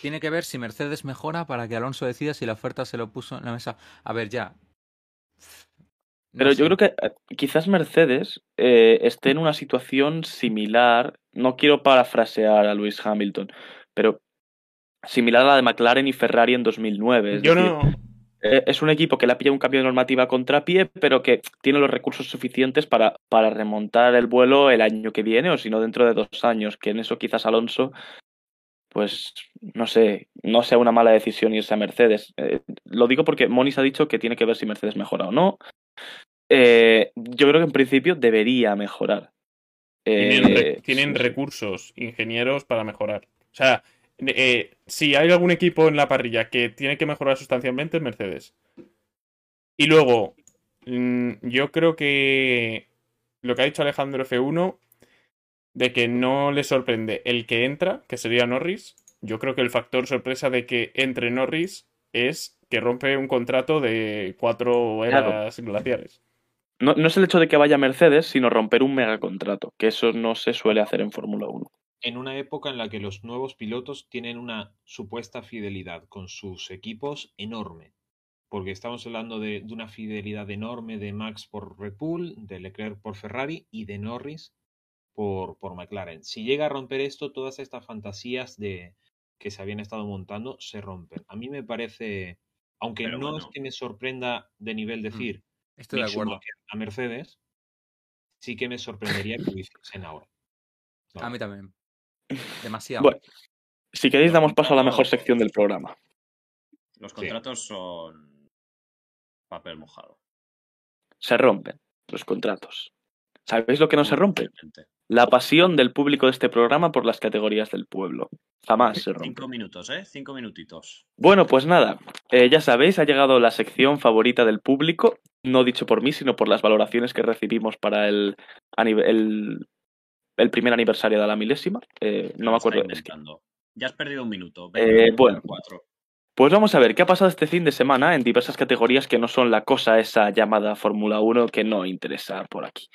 Tiene que ver si Mercedes mejora para que Alonso decida si la oferta se lo puso en la mesa. A ver, ya. No Pero yo creo que eh, quizás Mercedes eh, esté en una situación similar. No quiero parafrasear a Lewis Hamilton, pero similar a la de McLaren y Ferrari en 2009. Es Yo decir, no. eh, es un equipo que le ha pillado un cambio de normativa a contrapié, pero que tiene los recursos suficientes para, para remontar el vuelo el año que viene, o si no dentro de dos años, que en eso quizás Alonso, pues no sé, no sea una mala decisión irse a Mercedes. Eh, lo digo porque Monis ha dicho que tiene que ver si Mercedes mejora o no. Eh, yo creo que en principio debería mejorar. Tienen, re- Eh, tienen sí, sí. recursos, ingenieros para mejorar. O sea, si hay algún equipo en la parrilla que tiene que mejorar sustancialmente es Mercedes. Y luego, mm, yo creo que lo que ha dicho Alejandro F1, de que no le sorprende el que entra, que sería Norris, yo creo que el factor sorpresa de que entre Norris es que rompe un contrato de cuatro Claro. eras glaciares. No, no es el hecho de que vaya Mercedes, sino romper un megacontrato, que eso no se suele hacer en Fórmula 1. en una época en la que los nuevos pilotos tienen una supuesta fidelidad con sus equipos enorme. Porque estamos hablando de, de una fidelidad enorme de Max por Red Bull, de Leclerc por Ferrari y de Norris por, por McLaren. Si llega a romper esto, todas estas fantasías de que se habían estado montando se rompen. A mí me parece, aunque Pero no bueno. es que me sorprenda de nivel decir Estoy de acuerdo. A Mercedes, sí que me sorprendería que lo hiciesen ahora. A mí también. Demasiado. Bueno, si queréis damos paso a la mejor sección del programa. Los Sí. contratos son papel mojado. Se rompen los contratos. ¿Sabéis lo que no se rompe? La pasión del público de este programa por las categorías del pueblo. Jamás se rompe. Cinco minutos, ¿eh? Cinco minutitos. Bueno, pues nada, eh, ya sabéis, ha llegado la sección favorita del público, no dicho por mí, sino por las valoraciones que recibimos para el, el, el primer aniversario de la milésima. Eh, no me acuerdo. es que-. Ya has perdido un minuto. Eh, bueno. Cuatro. Pues vamos a ver qué ha pasado este fin de semana en diversas categorías que no son la cosa esa llamada Fórmula 1 que no interesa por aquí.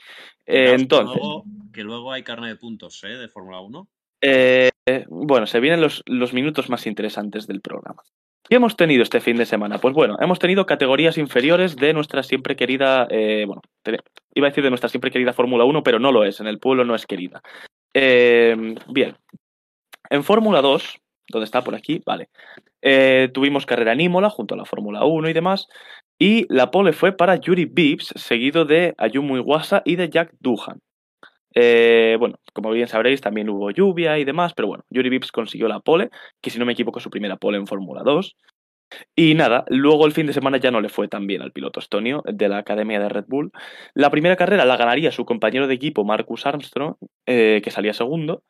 Eh, que entonces, luego- Que luego hay carne de puntos, ¿eh? De Fórmula 1. Eh, bueno, se vienen los, los minutos más interesantes del programa. ¿Qué hemos tenido este fin de semana? Pues bueno, hemos tenido categorías inferiores de nuestra siempre querida, eh, bueno, iba a decir de nuestra siempre querida Fórmula 1, pero no lo es, en el pueblo no es querida. Eh, bien, en Fórmula 2, donde está por aquí, vale, eh, tuvimos carrera en Imola junto a la Fórmula 1 y demás, y la pole fue para Yuri Bibbs, seguido de Ayumu Iwasa y de Jack Doohan. Eh, bueno, como bien sabréis, también hubo lluvia y demás, pero bueno, Yuri Vips consiguió la pole, que si no me equivoco su primera pole en Fórmula 2. Y nada, luego el fin de semana ya no le fue tan bien al piloto estonio de la Academia de Red Bull. La primera carrera la ganaría su compañero de equipo Marcus Armstrong, eh, que salía segundo,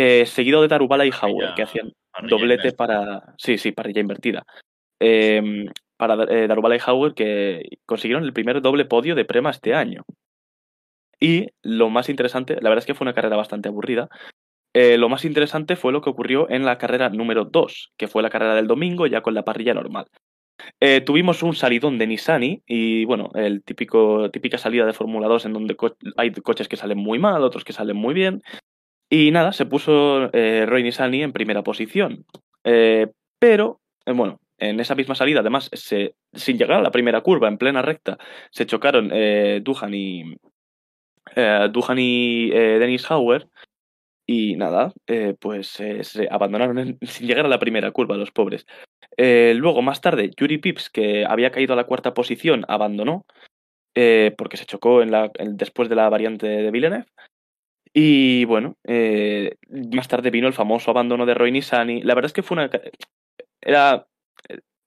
eh, seguido de Darubala y Hauer, Parrilla- que hacían doblete para. Sí, sí, parrilla invertida. Eh, para eh, Darubala y Hauer, que consiguieron el primer doble podio de Prema este año. Y lo más interesante, la verdad es que fue una carrera bastante aburrida. eh, lo más interesante fue lo que ocurrió en la carrera número 2, que fue la carrera del domingo, ya con la parrilla normal. Eh, tuvimos un salidón de Nissani y, bueno, el típico, típica salida de Fórmula 2 en donde hay coches que salen muy mal, otros que salen muy bien. Y nada, se puso eh, Roy Nissani en primera posición. Eh, pero, eh, bueno, en esa misma salida, además, se, sin llegar a la primera curva, en plena recta, se chocaron eh, Duhan y, Duhan y Dennis Hauer. Y nada, pues se abandonaron *laughs* sin llegar a la primera curva, los pobres. Luego, más tarde, Yuri Pips, que había caído a la cuarta posición, abandonó porque se chocó en la, después de la variante de Villeneuve. Y bueno, eh, más tarde vino el famoso abandono de Roy Nissani. La verdad es que fue una. Era.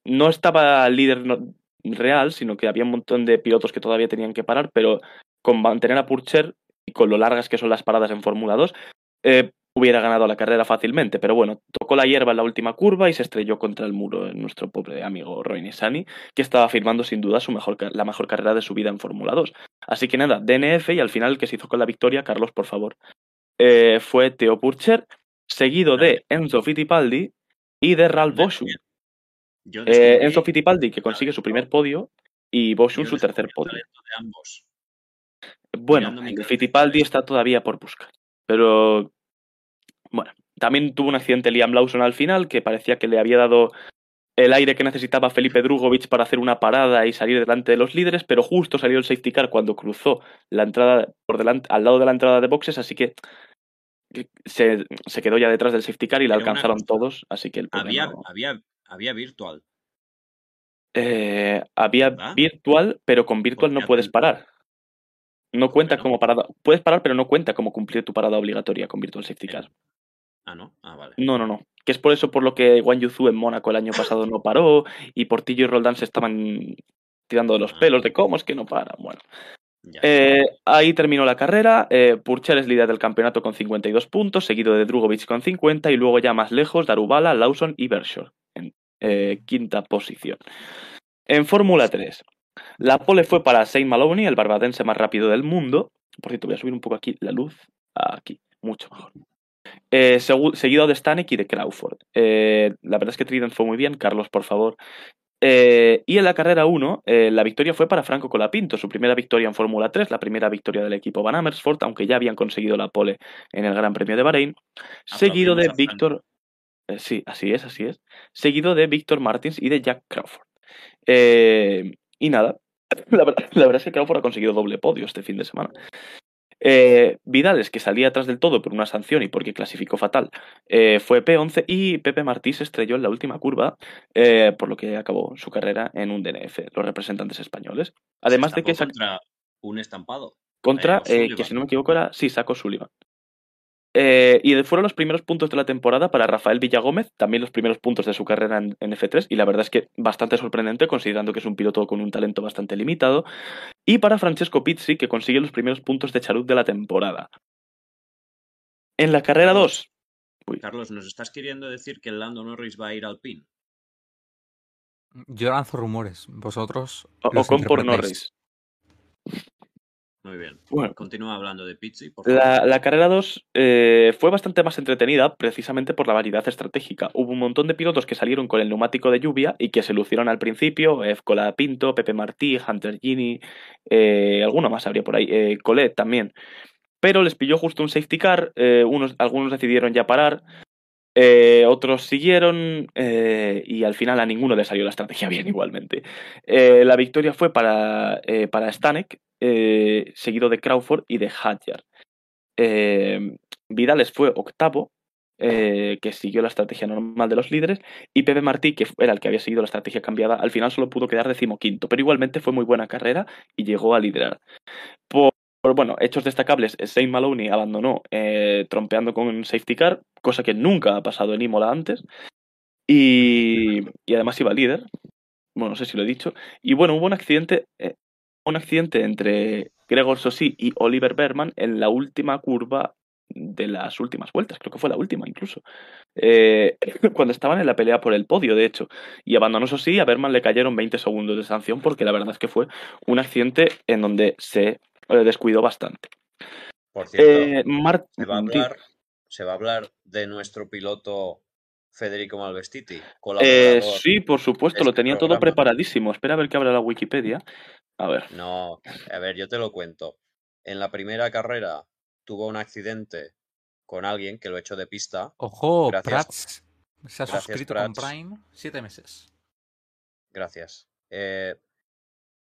No estaba líder real, sino que había un montón de pilotos que todavía tenían que parar, pero con mantener a Purcher y con lo largas que son las paradas en Fórmula 2, eh, hubiera ganado la carrera fácilmente. Pero bueno, tocó la hierba en la última curva y se estrelló contra el muro en nuestro pobre amigo Roy Nissani, que estaba firmando sin duda su mejor, la mejor carrera de su vida en Fórmula 2. Así que nada, DNF y al final el que se hizo con la victoria, Carlos, por favor, eh, fue Theo Purcher, seguido de Enzo Fittipaldi y de Ralph Boschum. Yo Eh, Enzo Fittipaldi que consigue su primer podio y Boschum yo su tercer podio. de. Bueno, de. Fittipaldi está todavía por buscar. Pero bueno, también tuvo un accidente Liam Lawson al final que parecía que le había dado el aire que necesitaba Felipe Drugovic para hacer una parada y salir delante de los líderes, pero justo salió el safety car cuando cruzó la entrada por delante, al lado de la entrada de boxes, así que se, se quedó ya detrás del safety car y la alcanzaron cosa, todos, así que el Había, no- había, había virtual. Eh, había virtual, pero con virtual no Porque puedes parar. No cuenta no? como parada. Puedes parar, pero no cuenta como cumplir tu parada obligatoria con Virtual Safety Car. Ah, no. Ah, vale. No, no, no. Que es por eso por lo que Wang Yuzu en Mónaco el año pasado no paró y Portillo y Roldán se estaban tirando de los Ah. pelos de cómo es que no paran. Bueno, eh, ahí terminó la carrera. Eh, Purcher es líder del campeonato con 52 puntos, seguido de Drugovic con 50 y luego ya más lejos Darubala, Lawson y Bershore en eh, quinta posición. En Fórmula 3, la pole fue para Saint Maloney, el barbadense más rápido del mundo. Por cierto, voy a subir un poco aquí la luz. Aquí, mucho mejor. Eh, segu- seguido de Stanek y de Crawford. Eh, la verdad es que Trident fue muy bien. Carlos, por favor. Eh, y en la carrera 1, eh, la victoria fue para Franco Colapinto, su primera victoria en Fórmula 3, la primera victoria del equipo Van Amersfoort, aunque ya habían conseguido la pole en el Gran Premio de Bahrein. Seguido de. Víctor. sí, así es, así es. Seguido de Víctor Martins y de Jack Crawford. Y nada, *laughs* la, ver- la verdad es que Crawford ha conseguido doble podio este fin de semana. Eh, Vidales, que salía atrás del todo por una sanción y porque clasificó fatal, eh, fue P11 y Pepe Martí se estrelló en la última curva, eh, por lo que acabó su carrera en un DNF, los representantes españoles. Además de que contra un estampado. contra, que si no me equivoco era, sí, Saco Sullivan. Eh, y de- fueron los primeros puntos de la temporada para Rafael Villagómez, también los primeros puntos de su carrera en, en F3, y la verdad es que bastante sorprendente considerando que es un piloto con un talento bastante limitado. Y para Francesco Pizzi, que consigue los primeros puntos de Charut de la temporada. En la carrera 2, Carlos, ¿nos estás queriendo decir que el Lando Norris va a ir al PIN? Yo lanzo rumores. Vosotros. O- los Ocon por. Norris. Muy bien. Bueno, Continúa hablando de Pizzi, por favor. La, la carrera 2 eh, fue bastante más entretenida precisamente por la variedad estratégica. Hubo un montón de pilotos que salieron con el neumático de lluvia y que se lucieron al principio. F. Cola Pinto, Pepe Martí, Hunter Gini, eh, alguno más habría por ahí. Eh, Colette también. Pero les pilló justo un safety car. eh, unos, algunos decidieron ya parar. Eh, otros siguieron eh, y al final a ninguno le salió la estrategia bien igualmente. Eh, la victoria fue para, para Stanek, seguido de Crawford y de Hadjar. Vidales fue octavo, que siguió la estrategia normal de los líderes, y Pepe Martí, que era el que había seguido la estrategia cambiada, al final solo pudo quedar decimoquinto, pero igualmente fue muy buena carrera y llegó a liderar. Por, por, bueno, hechos destacables, Saint Maloney abandonó eh, trompeando con un safety car, cosa que nunca ha pasado en Imola antes, y, y además iba líder, bueno, no sé si lo he dicho, y bueno, hubo un accidente, eh, un accidente entre Gregor Sossi y Oliver Berman en la última curva de las últimas vueltas, creo que fue la última incluso, eh, *laughs* cuando estaban en la pelea por el podio, de hecho, y abandonó eso sí, a Berman le cayeron 20 segundos de sanción porque la verdad es que fue un accidente en donde se eh, descuidó bastante. Por cierto, Eh, Mar- se, va a hablar, se va a hablar de nuestro piloto Federico Malvestiti. Eh, sí, por supuesto, lo este tenía todo preparadísimo. Espera a ver que abra la Wikipedia. A ver. No, a ver, yo te lo cuento. En la primera carrera tuvo un accidente con alguien que lo echó de pista. Ojo, Gracias. Prats se ha Gracias, suscrito con Prats. Prime siete meses. Gracias. Eh,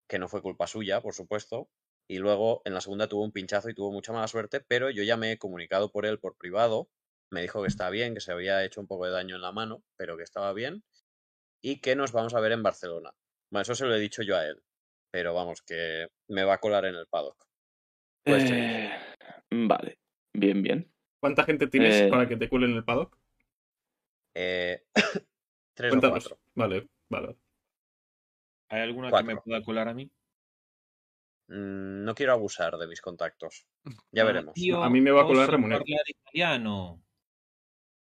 que no fue culpa suya, por supuesto. Y luego en la segunda tuvo un pinchazo y tuvo mucha mala suerte, pero yo ya me he comunicado por él por privado. Me dijo que estaba bien, que se había hecho un poco de daño en la mano, pero que estaba bien. Y que nos vamos a ver en Barcelona. Bueno, eso se lo he dicho yo a él. Pero vamos, que me va a colar en el paddock. Pues sí. Eh, vale, bien, bien. ¿Cuánta gente tienes Eh, para que te cuelen el paddock? Eh, *coughs* tres o cuatro. Vale, vale. ¿Hay alguna que me pueda colar a mí? Mm, No quiero abusar de mis contactos. *laughs* Ya Ah, veremos. tío, A mí me va a colar posso remuner. parlare italiano.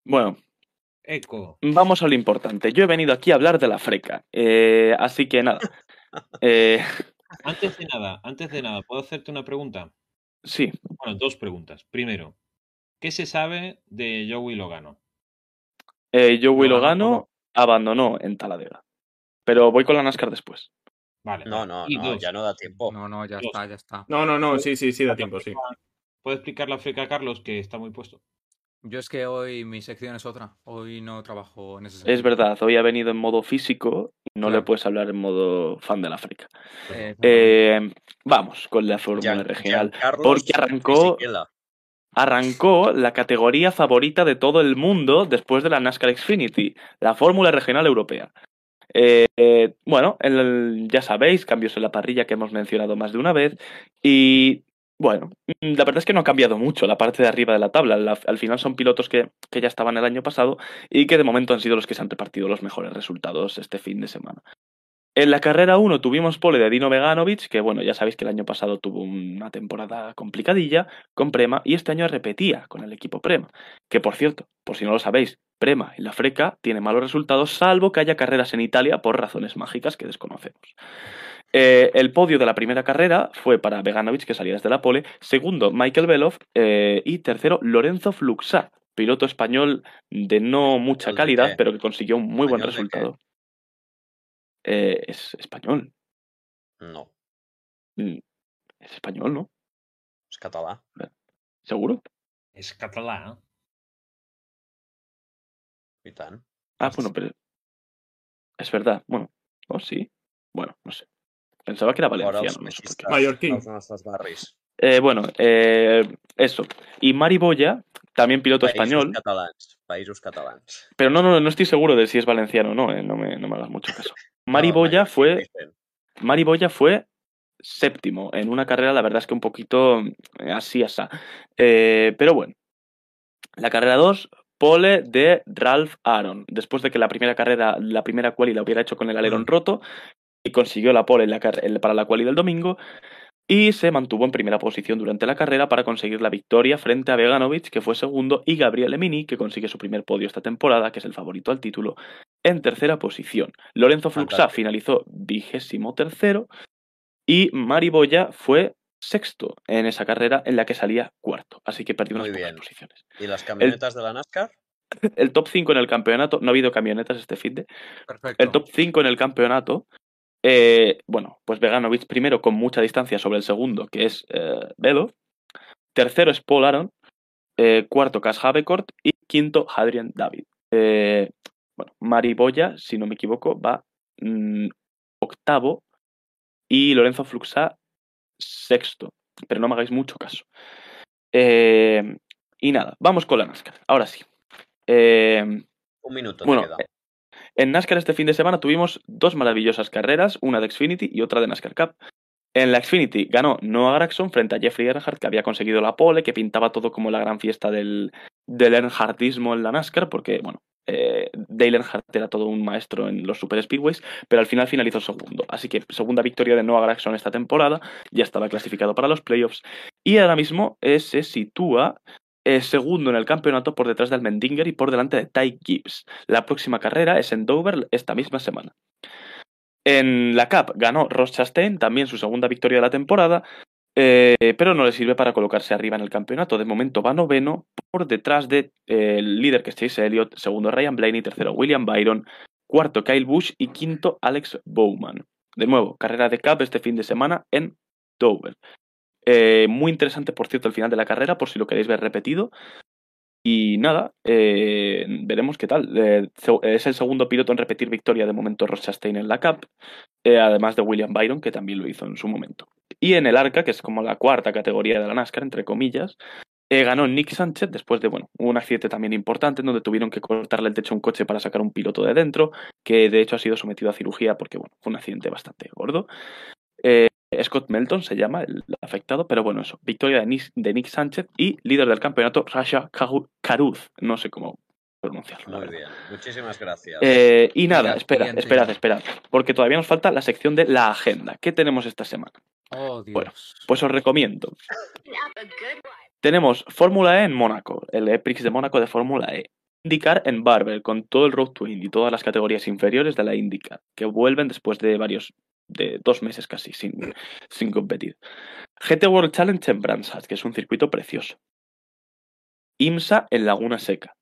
Bueno, Eco. vamos a lo importante. Yo he venido aquí a hablar de la freca. Eh, así que nada. *laughs* Eh, Antes de nada, antes de nada, ¿puedo hacerte una pregunta? sí, Bueno, dos preguntas. Primero, ¿qué se sabe de Joey Logano? eh, Joey No, Logano no. abandonó en Taladega. Pero voy con la NASCAR después. Vale. No, no, Y no, dos, ya no da tiempo. No, no, ya Dos. está, ya está. No, no, no, sí, sí, sí, da tiempo, sí. ¿Puedo explicar la freca a Carlos que está muy puesto? Yo es que hoy mi sección es otra. Hoy no trabajo en ese Es sentido. verdad, hoy ha venido en modo físico y no le puedes hablar en modo fan de la freca. Eh, Eh, vamos con la fórmula regional. Porque arrancó- arrancó la categoría favorita de todo el mundo después de la NASCAR Xfinity, la Fórmula Regional Europea. Eh, bueno, ya sabéis, cambios en la parrilla que hemos mencionado más de una vez. Y bueno, mm, la verdad es que no ha cambiado mucho la parte de arriba de la tabla. La- al final son pilotos que, que ya estaban el año pasado y que de momento han sido los que se han repartido los mejores resultados este fin de semana. En la carrera 1 tuvimos pole de Dino Veganovic, que bueno, ya sabéis que el año pasado tuvo una temporada complicadilla con Prema y este año repetía con el equipo Prema. Que por cierto, por si no lo sabéis, Prema en la Freca tiene malos resultados salvo que haya carreras en Italia por razones mágicas que desconocemos. Eh, el podio de la primera carrera fue para Veganovic, que salía desde la pole, segundo Michael Belov eh, y tercero Lorenzo Fluxá, piloto español de no mucha ¿El de calidad, qué? pero que consiguió un muy buen resultado. Eh, es español, No, Mm, es español, ¿no? es catalán. ¿Seguro? Es catalán. Y tan. Ah, bueno, pero. Es verdad. Bueno, oh, sí. Bueno, no sé. Pensaba que era valenciano, no sé Mallorquín. Eh, bueno, eh, eso. Y Mari Boya, también piloto español. catalans. Països catalans. Pero no, no, no estoy seguro de si es valenciano o no, eh, no, me, no me hagas mucho caso. *laughs* Mari Boya fue. Mari Boya fue séptimo en una carrera, la verdad es que un poquito eh, así, asá. Eh, pero bueno. La carrera 2, pole de Ralph Aaron. Después de que la primera carrera, la primera quali la hubiera hecho con el alerón Mm. roto, y consiguió la pole en la para la quali del domingo, y se mantuvo en primera posición durante la carrera para conseguir la victoria frente a Veganovic, que fue segundo, y Gabriel Emini, que consigue su primer podio esta temporada, que es el favorito al título, en tercera posición. Lorenzo Fluxá Fantástico. finalizó vigésimo tercero, y Mari Boya fue sexto en esa carrera en la que salía cuarto, así que perdió unas Muy pocas bien. posiciones. ¿Y las camionetas de la NASCAR? *laughs* El top 5 en el campeonato, no ha habido camionetas este fin de, Perfecto. el top 5 en el campeonato, eh, bueno, pues Veganovic primero con mucha distancia sobre el segundo, que es eh, Velo. Tercero es Paul Aron. eh, cuarto, Cas Habecourt. Y quinto, Adrian David. Eh, bueno, Mari Boya, si no me equivoco, va mm, octavo. Y Lorenzo Fluxá, sexto. Pero no me hagáis mucho caso. Y nada, vamos con la NASCAR. Ahora sí. Un minuto bueno, queda. En NASCAR este fin de semana tuvimos dos maravillosas carreras, una de Xfinity y otra de NASCAR Cup. En la Xfinity ganó Noah Gragson frente a Jeffrey Earnhardt, que había conseguido la pole, que pintaba todo como la gran fiesta del, del Earnhardtismo en la NASCAR, porque, bueno, eh, Dale Earnhardt era todo un maestro en los Super Speedways, pero al final finalizó segundo. Así que segunda victoria de Noah Gragson esta temporada, ya estaba clasificado para los playoffs, y ahora mismo eh, se sitúa segundo en el campeonato por detrás del Mendinger y por delante de Ty Gibbs. La próxima carrera es en Dover esta misma semana. En la Cup ganó Ross Chastain, también su segunda victoria de la temporada, eh, pero no le sirve para colocarse arriba en el campeonato. De momento va noveno por detrás del de, eh, líder que es Chase Elliott, segundo Ryan Blaney, tercero William Byron, cuarto Kyle Busch y quinto Alex Bowman. De nuevo, carrera de Cup este fin de semana en Dover. Eh, muy interesante, por cierto, el final de la carrera, por si lo queréis ver repetido. Y nada, eh, veremos qué tal. Eh, es el segundo piloto en repetir victoria de momento Ross Chastain en la Cup, además de William Byron, que también lo hizo en su momento. Y en el Arca, que es como la cuarta categoría de la NASCAR, entre comillas, ganó Nick Sánchez después de bueno, un accidente también importante en donde tuvieron que cortarle el techo a un coche para sacar un piloto de dentro, que de hecho ha sido sometido a cirugía porque bueno, fue un accidente bastante gordo. Eh, Scott Melton se llama el afectado, pero bueno, eso. Victoria de Nick, de Nick Sánchez y líder del campeonato, Rasha Karuz. No sé cómo pronunciarlo. Muy bien, muchísimas gracias. Eh, y nada, esperad, esperad, esperad. Porque todavía nos falta la sección de la agenda. ¿Qué tenemos esta semana? Oh, Dios. Bueno, pues os recomiendo. Tenemos Fórmula E en Mónaco, el EPRIX de Mónaco de Fórmula E. IndyCar en Barber, con todo el Road to Indy y todas las categorías inferiores de la IndyCar, que vuelven después de varios de dos meses casi sin, sin competir. GT World Challenge en Brands que es un circuito precioso. IMSA en Laguna Seca.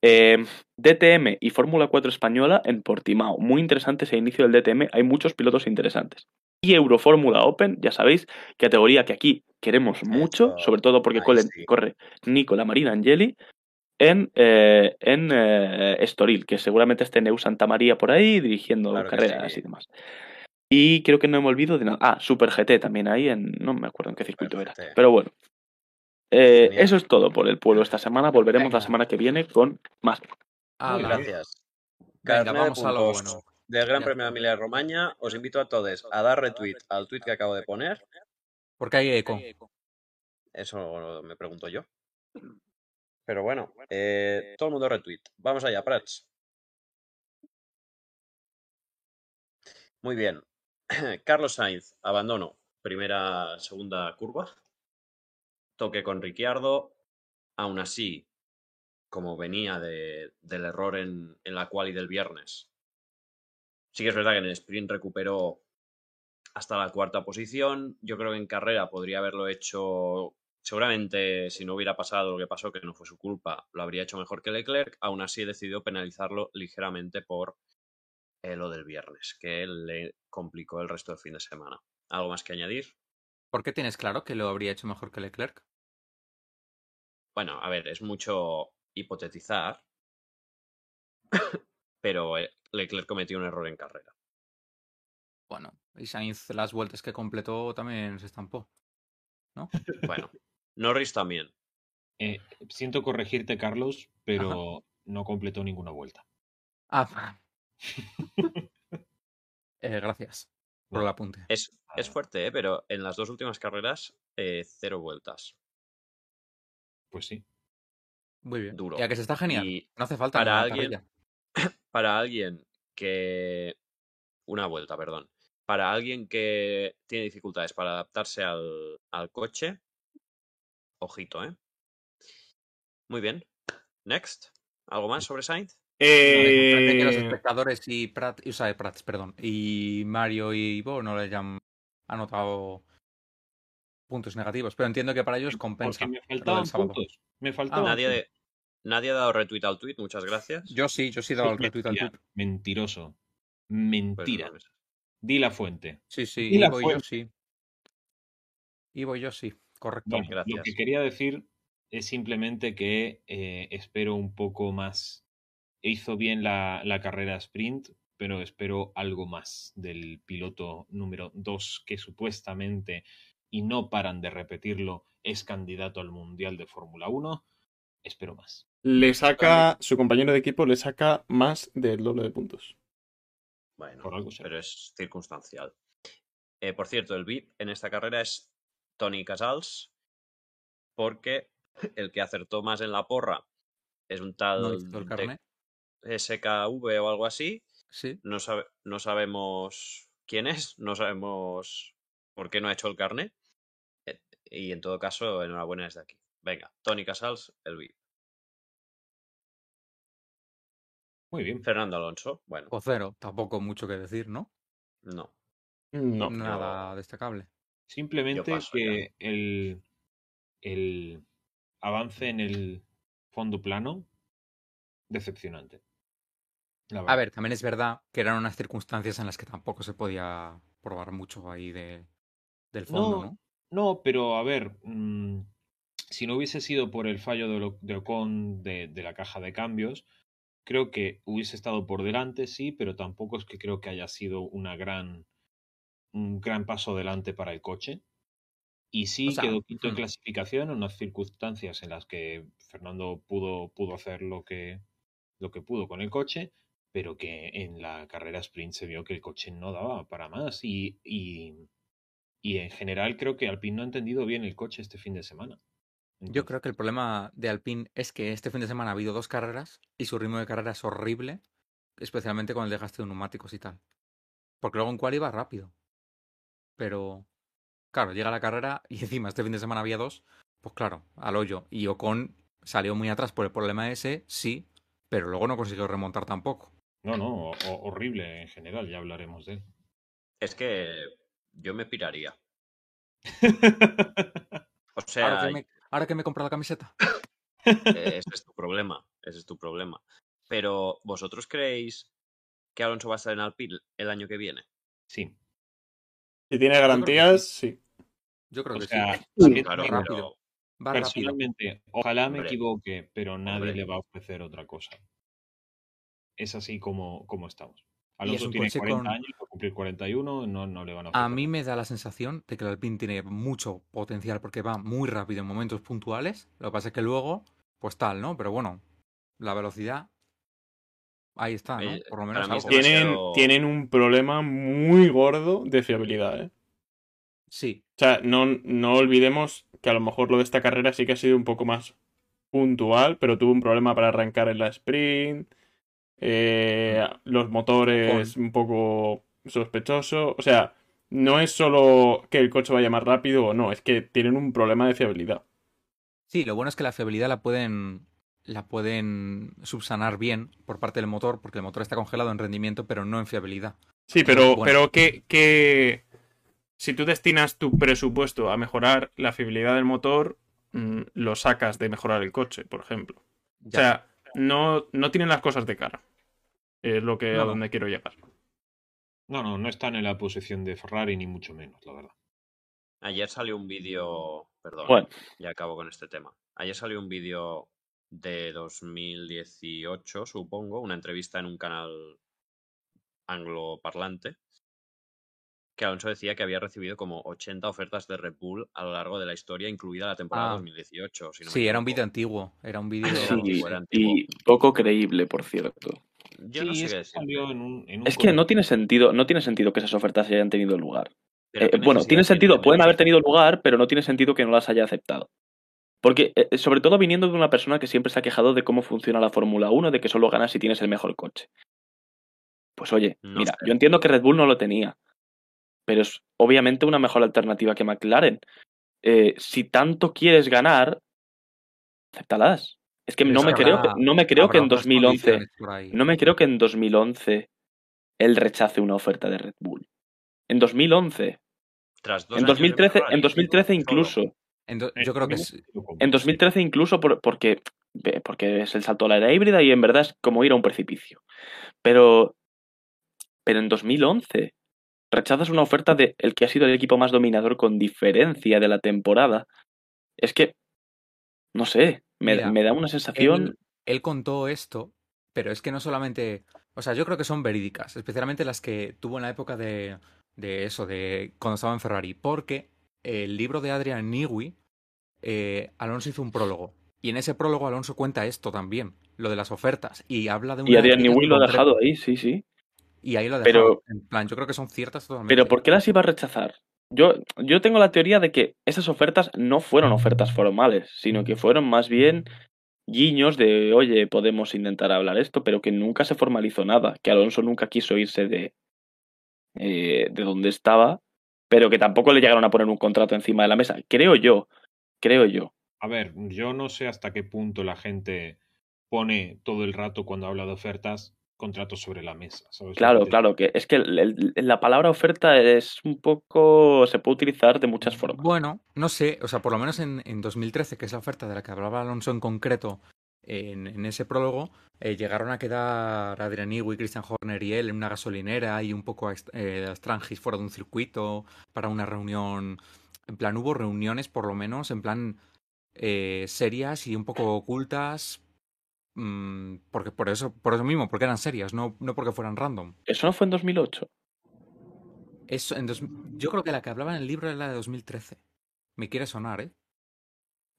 Eh, DTM y Fórmula 4 española en Portimao. Muy interesante ese inicio del DTM, hay muchos pilotos interesantes. Y Eurofórmula Open, ya sabéis, categoría que aquí queremos mucho, Eso, sobre todo porque corre, sí. corre Nicola Marina Angeli en, eh, en eh, Estoril, que seguramente esté Neu Santa María por ahí dirigiendo Claro carreras sí. y demás. Y creo que no me olvido de nada. Ah, Super GT también ahí en. No me acuerdo en qué circuito Super era. GT. Pero bueno. Eh, eso es todo por el pueblo esta semana. Volveremos Venga. la semana que viene con más. Ala. gracias. Venga, vamos a lo bueno. Del Gran Ya Premio de. Emilia Romagna, os invito a todos a dar retweet al tweet que acabo de poner. Porque hay eco. Eso me pregunto yo. Pero bueno, eh, todo el mundo retweet. Vamos allá, Prats. Muy bien. *clears throat* Carlos Sainz, abandono. Primera, segunda curva. Toque con Ricciardo. Aún así, como venía de- del error en, en la quali del viernes, sí que es verdad que en el sprint recuperó hasta la cuarta posición. Yo creo que en carrera podría haberlo hecho, seguramente si no hubiera pasado lo que pasó, que no fue su culpa, lo habría hecho mejor que Leclerc. Aún así he decidido penalizarlo ligeramente por eh, lo del viernes, que le complicó el resto del fin de semana. ¿Algo más que añadir? ¿Por qué tienes claro que lo habría hecho mejor que Leclerc? Bueno, a ver, es mucho hipotetizar, *coughs* pero eh, Leclerc cometió un error en carrera. Bueno, y Sainz las vueltas que completó también se estampó. ¿No? *laughs* Bueno, Norris también. Eh, siento corregirte, Carlos, pero no completó ninguna vuelta. Ah. *laughs* *laughs* Eh, gracias por el apunte. Es, es fuerte, ¿eh? pero en las dos últimas carreras, eh, cero vueltas. Pues sí. Muy bien. duro. Ya que se está genial. Y No hace falta para alguien- *coughs* para alguien que... Una vuelta, perdón. Para alguien que tiene dificultades para adaptarse al, al coche, ojito, ¿eh? Muy bien. Next. ¿Algo más sobre Sainz? No, sorprende que los Eh, espectadores y Prat, o sea, Prats, perdón, y Mario y Ivo no le hayan anotado puntos negativos, pero entiendo que para ellos compensa. Porque me faltaban sábado. puntos. Me faltaban. Ah, Nadie, puntos. de- nadie ha dado retweet al tweet, muchas gracias. Yo sí, yo sí he dado el retweet al tweet. Mentiroso. Pues Mentira. no, Di la fuente. Sí, sí, Y la Ivo y yo sí. Ivo y yo sí, correcto. Bueno, lo que quería decir es simplemente que eh, espero un poco más. Hizo bien la, la carrera sprint, pero espero algo más del piloto número 2 que supuestamente, y no paran de repetirlo, es candidato al Mundial de Fórmula 1. Espero más. Le saca, su compañero de equipo le saca más del doble de puntos. Bueno, Por algo será. pero es circunstancial. Eh, por cierto, el VIP en esta carrera es Tony Casals, porque el que acertó más en la porra es un tal de. SKV o algo así. Sí. No, sabe- no sabemos quién es, no sabemos por qué no ha hecho el carnet. Eh, Y en todo caso, enhorabuena desde aquí. Venga, Tony Casals, el VIP. Muy bien. Fernando Alonso, bueno, O cero, tampoco mucho que decir, ¿no? no. No. Nada destacable. Simplemente paso que el, el avance en el fondo plano, decepcionante. A ver, también es verdad que eran unas circunstancias en las que tampoco se podía probar mucho ahí de, del fondo, No, ¿no? No, pero a ver, mm, si no hubiese sido por el fallo de, Lo- de Ocon de, de la caja de cambios, creo que hubiese estado por delante, sí, pero tampoco es que creo que haya sido una gran, un gran paso adelante para el coche. Y sí O sea, quedó quinto en hmm. clasificación en unas circunstancias en las que Fernando pudo, pudo hacer lo que, lo que pudo con el coche, pero que en la carrera sprint se vio que el coche no daba para más. Y, y, y en general creo que Alpine no ha entendido bien el coche este fin de semana. Yo creo que el problema de Alpine es que este fin de semana ha habido dos carreras y su ritmo de carrera es horrible, especialmente con el desgaste de neumáticos y tal. Porque luego en cual iba rápido. Pero, claro, llega la carrera y *laughs* encima este fin de semana había dos, pues claro, al hoyo. Y Ocon salió muy atrás por el problema ese, sí, pero luego no consiguió remontar tampoco. No, no, ho- horrible en general, ya hablaremos de él. Es que yo me piraría. O Ahora sea, que me, ahora que me he comprado la camiseta. eh, ese es tu problema. Ese es tu problema. Pero, ¿vosotros creéis que Alonso va a estar en Alpine el año que viene? Sí. Si tiene garantías, sí. Yo creo O que sea, sí. personalmente, ojalá me Hombre. equivoque, pero nadie Hombre. le va a ofrecer otra cosa. Es así como, como estamos. Es Alonso tiene coche 40 con- años, va a cumplir 41, no, no le van a A mí me da la sensación de que el Alpine tiene mucho potencial porque va muy rápido en momentos puntuales. Lo que pasa es que luego, pues tal, ¿no? Pero bueno, la velocidad. Ahí está, ¿no? Eh, Por lo menos algo. demasiado- Tienen, tienen un problema muy gordo de fiabilidad, ¿eh? Sí, O sea, no, no olvidemos que a lo mejor lo de esta carrera sí que ha sido un poco más puntual, pero tuvo un problema para arrancar en la sprint. Eh, los motores un poco sospechoso. O sea, no es solo que el coche vaya más rápido o no, es que tienen un problema de fiabilidad. sí, lo bueno es que la fiabilidad la pueden la pueden subsanar bien por parte del motor, porque el motor está congelado en rendimiento, pero no en fiabilidad. Sí, pero, Bueno. pero que, que si tú destinas tu presupuesto a mejorar la fiabilidad del motor, mm, lo sacas de mejorar el coche, por ejemplo. O sea, no, no tienen las cosas de cara. Es lo que a No. donde quiero llegar. No, no, no están en la posición de Ferrari, ni mucho menos, la verdad. Ayer salió un vídeo, perdón, Bueno. ya acabo con este tema. Ayer salió un vídeo de 2018, supongo, una entrevista en un canal angloparlante, que Alonso decía que había recibido como 80 ofertas de Red Bull a lo largo de la historia, incluida la temporada Ah. 2018. Si no Sí, era un vídeo antiguo. Era un vídeo. Antiguo, era antiguo. y poco creíble, por cierto. Yo no sí, sé es qué que decir. salió en un, en un Es que no tiene sentido, no tiene sentido que esas ofertas hayan tenido lugar. Eh, ¿qué bueno, tiene sentido, tiene pueden de- haber tenido lugar, pero no tiene sentido que no las haya aceptado. Porque, eh, sobre todo viniendo de una persona que siempre se ha quejado de cómo funciona la Fórmula 1, de que solo ganas si tienes el mejor coche. Pues oye, No mira, sé. yo entiendo que Red Bull no lo tenía, pero es obviamente una mejor alternativa que McLaren. Eh, si tanto quieres ganar, acéptalas. Es que no me creo que, no me creo que en otras 2011 condiciones por ahí. no me creo que en 2011 él rechace una oferta de Red Bull. En 2011. Tras dos En años 2013, Ferrari, en 2013 solo. incluso. En do- Eh, yo creo que es. En 2013 incluso por- porque, porque es el salto a la era híbrida y en verdad es como ir a un precipicio. Pero, pero en 2011 rechazas una oferta de el que ha sido el equipo más dominador con diferencia de la temporada. Es que, no sé, me, Mira, me da una sensación... él, él contó esto, pero es que no solamente. O sea, yo creo que son verídicas, especialmente las que tuvo en la época de, de eso, de cuando estaba en Ferrari. Porque el libro de Adrian Newey, eh, Alonso hizo un prólogo. Y en ese prólogo Alonso cuenta esto también, lo de las ofertas. Y habla de una. Y Adrian Newey lo ha dejado ahí, sí, sí. Y ahí lo ha Pero- dejado. En plan, yo creo que son ciertas totalmente. Pero ¿por qué las iba a rechazar? Yo, yo tengo la teoría de que esas ofertas no fueron ofertas formales, sino que fueron más bien guiños de, oye, podemos intentar hablar esto, pero que nunca se formalizó nada, que Alonso nunca quiso irse de, eh, de donde estaba, pero que tampoco le llegaron a poner un contrato encima de la mesa. Creo yo, creo yo. A ver, yo no sé hasta qué punto la gente pone todo el rato cuando habla de ofertas contratos sobre la mesa. ¿sabes lo Claro, claro, que es que el- el- la palabra oferta es un poco. se puede utilizar de muchas formas. Bueno, no sé, o sea, por lo menos en, en 2013, que es la oferta de la que hablaba Alonso en concreto en, en ese prólogo, eh, llegaron a quedar Adrian Newey, Christian Horner y él en una gasolinera y un poco a, eh, a Strangis fuera de un circuito para una reunión. En plan, hubo reuniones por lo menos, en plan eh, serias y un poco ocultas. Mm, porque por eso, por eso mismo, porque eran serias, no, no porque fueran random. Eso no fue en 2008. Eso, en dos- yo creo que la que hablaba en el libro era la de 2013. Me quiere sonar, ¿eh?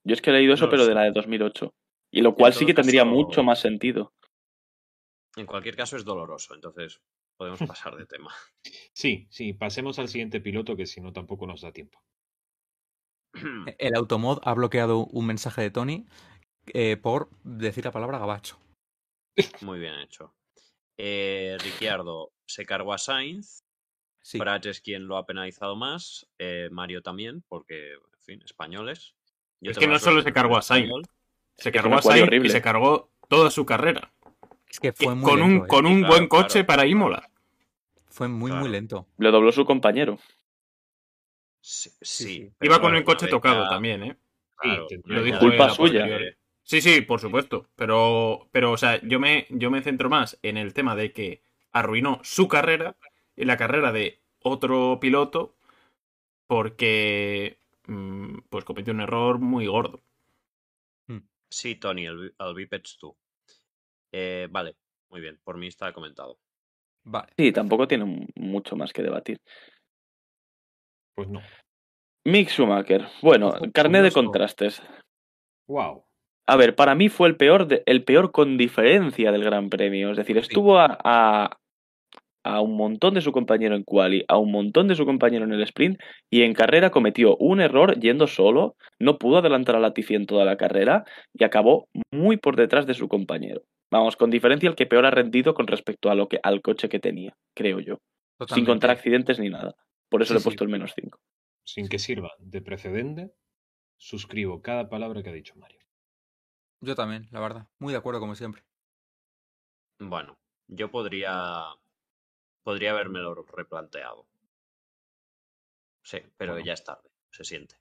Yo es que he leído eso, No pero sé. de la de 2008. Y lo cual sí que tendría mucho más sentido. En cualquier caso es doloroso, entonces podemos pasar de tema. *laughs* Sí, sí, pasemos al siguiente piloto que si no tampoco nos da tiempo. El Automod ha bloqueado un mensaje de Tony eh, por decir la palabra gabacho. Muy bien hecho. Eh, Ricciardo se cargó a Sainz. Sí. Es quien lo ha penalizado más. eh, Mario también, porque, en fin, españoles. Yo Es que no solo se cargó a Sainz. español. Se cargó a Sainz y se cargó toda su carrera. Es que fue muy con un, lento. ¿eh? con un Claro, buen coche claro. para Imola. Fue muy, Claro. muy lento. Lo dobló su compañero. Sí, Iba con el coche tocado ya- también, ¿eh? claro, Sí, lo dijo Culpa suya. Sí, sí, por supuesto. Pero, pero o sea, yo me, yo me centro más en el tema de que arruinó su carrera y la carrera de otro piloto porque mm, pues cometió un error muy gordo. Sí, Tony, el, el Bipeds tú. Eh, vale, muy bien, por mí está comentado. Vale. Sí, tampoco tiene mucho más que debatir. Pues no. Mick Schumacher. Bueno, carnet de curioso. contrastes. Wow. A ver, para mí fue el peor, de- el peor con diferencia del Gran Premio. Es decir, estuvo a, a, a un montón de su compañero en quali, a un montón de su compañero en el sprint y en carrera cometió un error yendo solo, no pudo adelantar a Latifi en toda la carrera y acabó muy por detrás de su compañero. Vamos, con diferencia el que peor ha rendido con respecto a lo que, al coche que tenía, creo yo. Sin contar accidentes ni nada. Por eso Sí, le he sí. puesto el menos 5. Sin que sirva de precedente, suscribo cada palabra que ha dicho Mario. Yo también, la verdad. Muy de acuerdo como siempre. Bueno, yo podría. Podría habérmelo replanteado. Sí, pero Bueno. ya es tarde, se siente.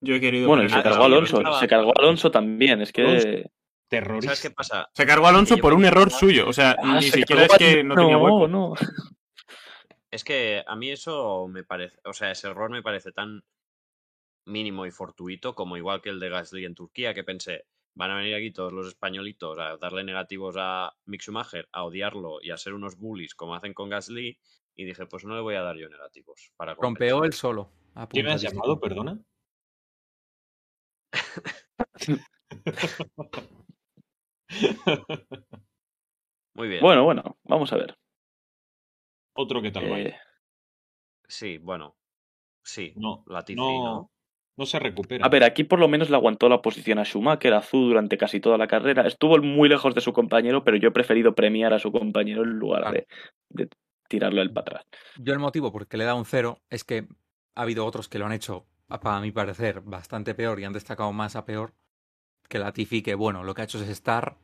Yo he querido. Bueno, y se Ah, cargó Alonso. estaba- Se cargó Alonso también. Es que. Terrorista. ¿Sabes qué pasa? Se cargó a Alonso por un error suyo. O sea, Ah, ni se siquiera es que no, tenía hueco. no. Es que a mí eso me parece. O sea, ese error me parece tan mínimo y fortuito como igual que el de Gasly en Turquía, que pensé, van a venir aquí todos los españolitos a darle negativos a Mick Schumacher, a odiarlo y a ser unos bullies como hacen con Gasly. Y dije, pues no le voy a dar yo negativos. Para Rompeó él solo. ¿Quién has Apuntadísimo. llamado, perdona? Muy bien. Bueno, bueno, vamos a ver. Otro que tal Eh, vaya. Sí, bueno. Sí, No, Latifi, no, ¿no? No se recupera. a ver, aquí por lo menos le aguantó la posición a Schumacher, a Zhu durante casi toda la carrera. Estuvo muy lejos de su compañero, pero yo he preferido premiar a su compañero en lugar Claro. de, de tirarlo él para atrás. Yo el motivo por el que le he dado un cero es que ha habido otros que lo han hecho, a- para mi parecer, bastante peor y han destacado más a peor que la Tifi, que bueno, lo que ha hecho es estar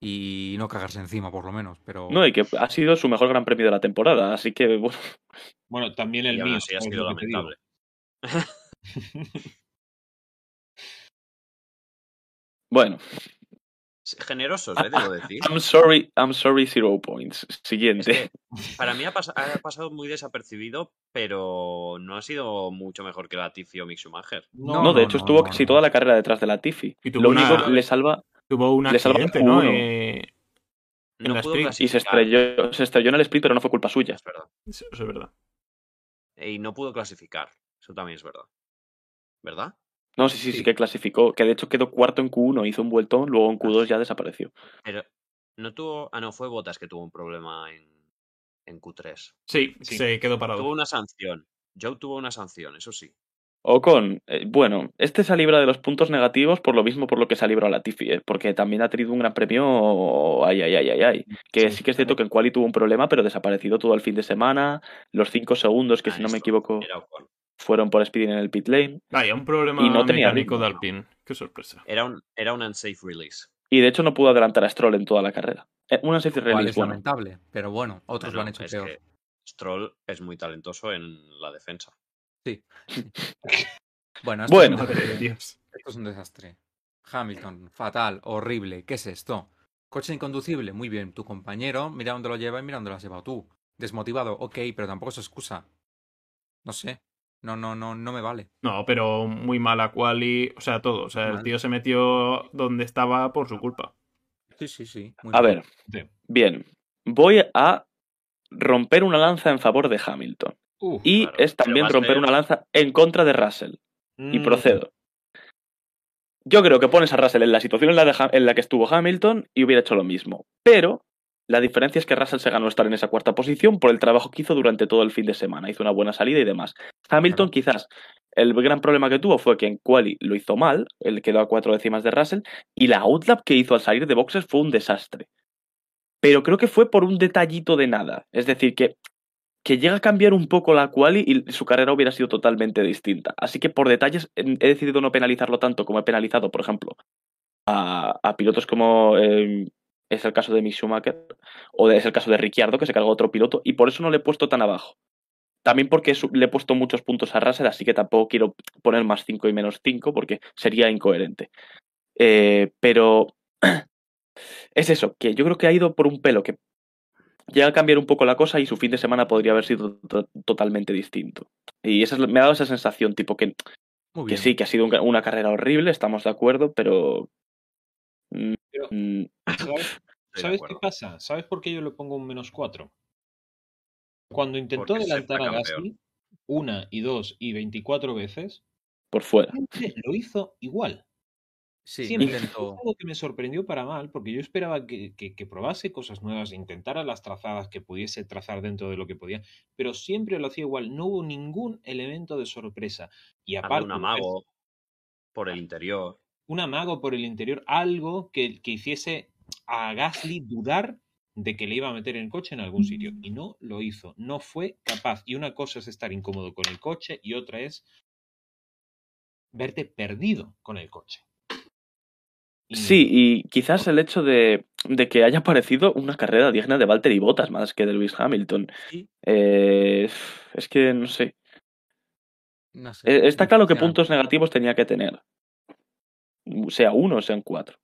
y no cagarse encima, por lo menos. Pero No, y que ha sido su mejor gran premio de la temporada, así que bueno, Bueno, también el mío. así ha ¿sabes sido lamentable. *laughs* *laughs* bueno. Generosos, ¿eh? Debo decir. I'm sorry, I'm sorry, zero points. Es Siguiente. que para mí ha, pas- ha pasado muy desapercibido, pero no ha sido mucho mejor que Latifi o Mick Schumacher. No, no, de hecho no, estuvo no, casi no. toda la carrera detrás de la Tifi. Y tuvo Lo una- único que le salva Tuvo un Le salva accidente, ¿no? uno. Eh, En No pudo sprint. y se estrelló, se estrelló en el split, pero no fue culpa suya. Es verdad. Eso es verdad. Y no pudo clasificar. Eso también es verdad. ¿Verdad? No, sí, sí, sí Sí. que clasificó, que de hecho quedó cuarto en Q1, hizo un vueltón, luego en Q2 ya desapareció. Pero no tuvo. Ah, no, fue Botas que tuvo un problema en, en Q3. Sí, Sí. se quedó parado. Tuvo una sanción. Joe tuvo una sanción, eso sí. Ocon, eh, bueno, este se ha librado de los puntos negativos por lo mismo por lo que se ha librado la Tifi, eh, porque también ha tenido un gran premio, ay, ay, ay, ay, ay. Que sí, Sí, que es cierto que en Quali tuvo un problema, pero desaparecido todo el fin de semana, los cinco segundos que Ah, si no me equivoco Era Ocon. Fueron por speeding en el pit lane. Vaya, un problema Y no tenía mecánico ritmo, de. Alpine. Qué sorpresa. Era un, era un unsafe release. Y de hecho no pudo adelantar a Stroll en toda la carrera. Eh, safety Cual release, es bueno. lamentable, pero bueno, otros lo han hecho es peor. que Stroll es muy talentoso en la defensa. Sí. *laughs* bueno, esto, Bueno. Es un. Dios. esto es un desastre. Hamilton, fatal, horrible. ¿Qué es esto? Coche inconducible, muy bien. Tu compañero, mira dónde lo lleva y mira dónde lo has llevado tú. Desmotivado, ok, pero tampoco es excusa. No sé. No, no, no, no me vale. No, pero muy mala quali, o sea, todo. O sea, el tío se metió donde estaba por su culpa. Sí, sí, sí. muy A mal. ver, Sí. bien. Voy a romper una lanza en favor de Hamilton. Y claro, es también romper ser- una lanza en contra de Russell. Y mm, procedo. Yo creo que pones a Russell en la situación en la, de en la que estuvo Hamilton y hubiera hecho lo mismo. Pero la diferencia es que Russell se ganó estar en esa cuarta posición por el trabajo que hizo durante todo el fin de semana. Hizo una buena salida y demás. Hamilton quizás el gran problema que tuvo fue que en quali lo hizo mal, él quedó a cuatro décimas de Russell, y la outlap que hizo al salir de boxes fue un desastre. Pero creo que fue por un detallito de nada. Es decir, que, que llega a cambiar un poco la quali y su carrera hubiera sido totalmente distinta. Así que por detalles he he decidido no penalizarlo tanto como he penalizado, por ejemplo, a, a pilotos como eh, es el caso de Mick Schumacher o de- es el caso de Ricciardo, que se cargó a otro piloto, y por eso no le he puesto tan abajo. También porque le he puesto muchos puntos a Russell, así que tampoco quiero poner más 5 y menos 5 porque sería incoherente. Eh, pero *clears throat* es eso, que yo creo que ha ido por un pelo que llega a cambiar un poco la cosa y su fin de semana podría haber sido to- totalmente distinto. Y esa es me ha dado esa sensación, tipo que, que sí, que ha sido un- una carrera horrible, estamos de acuerdo, pero... Pero- mm, *laughs* ¿Sabes, Estoy de ¿sabes qué pasa? ¿Sabes por qué yo le pongo un menos 4? Cuando intentó Porque adelantar a. Gasly una y dos y 24 veces, por fuera. lo hizo igual. Sí. Es algo que me sorprendió para mal, porque yo esperaba que, que- que probase cosas nuevas, intentara las trazadas que pudiese trazar dentro de lo que podía, pero siempre lo hacía igual. No hubo ningún elemento de sorpresa. Y Había aparte, un amago por el interior. Un amago por el interior, algo que, que hiciese a Gasly dudar de que le iba a meter en el coche en algún sitio. Y no lo hizo, no fue capaz. Y una cosa es estar incómodo con el coche y otra es verte perdido con el coche. Y- Sí, y quizás el hecho de, de que haya parecido una carrera digna de Valtteri Bottas más que de Lewis Hamilton. Sí. Eh, es que no sé. No sé. Eh, Está claro que puntos negativos tenía que tener. Sea uno o sean cuatro.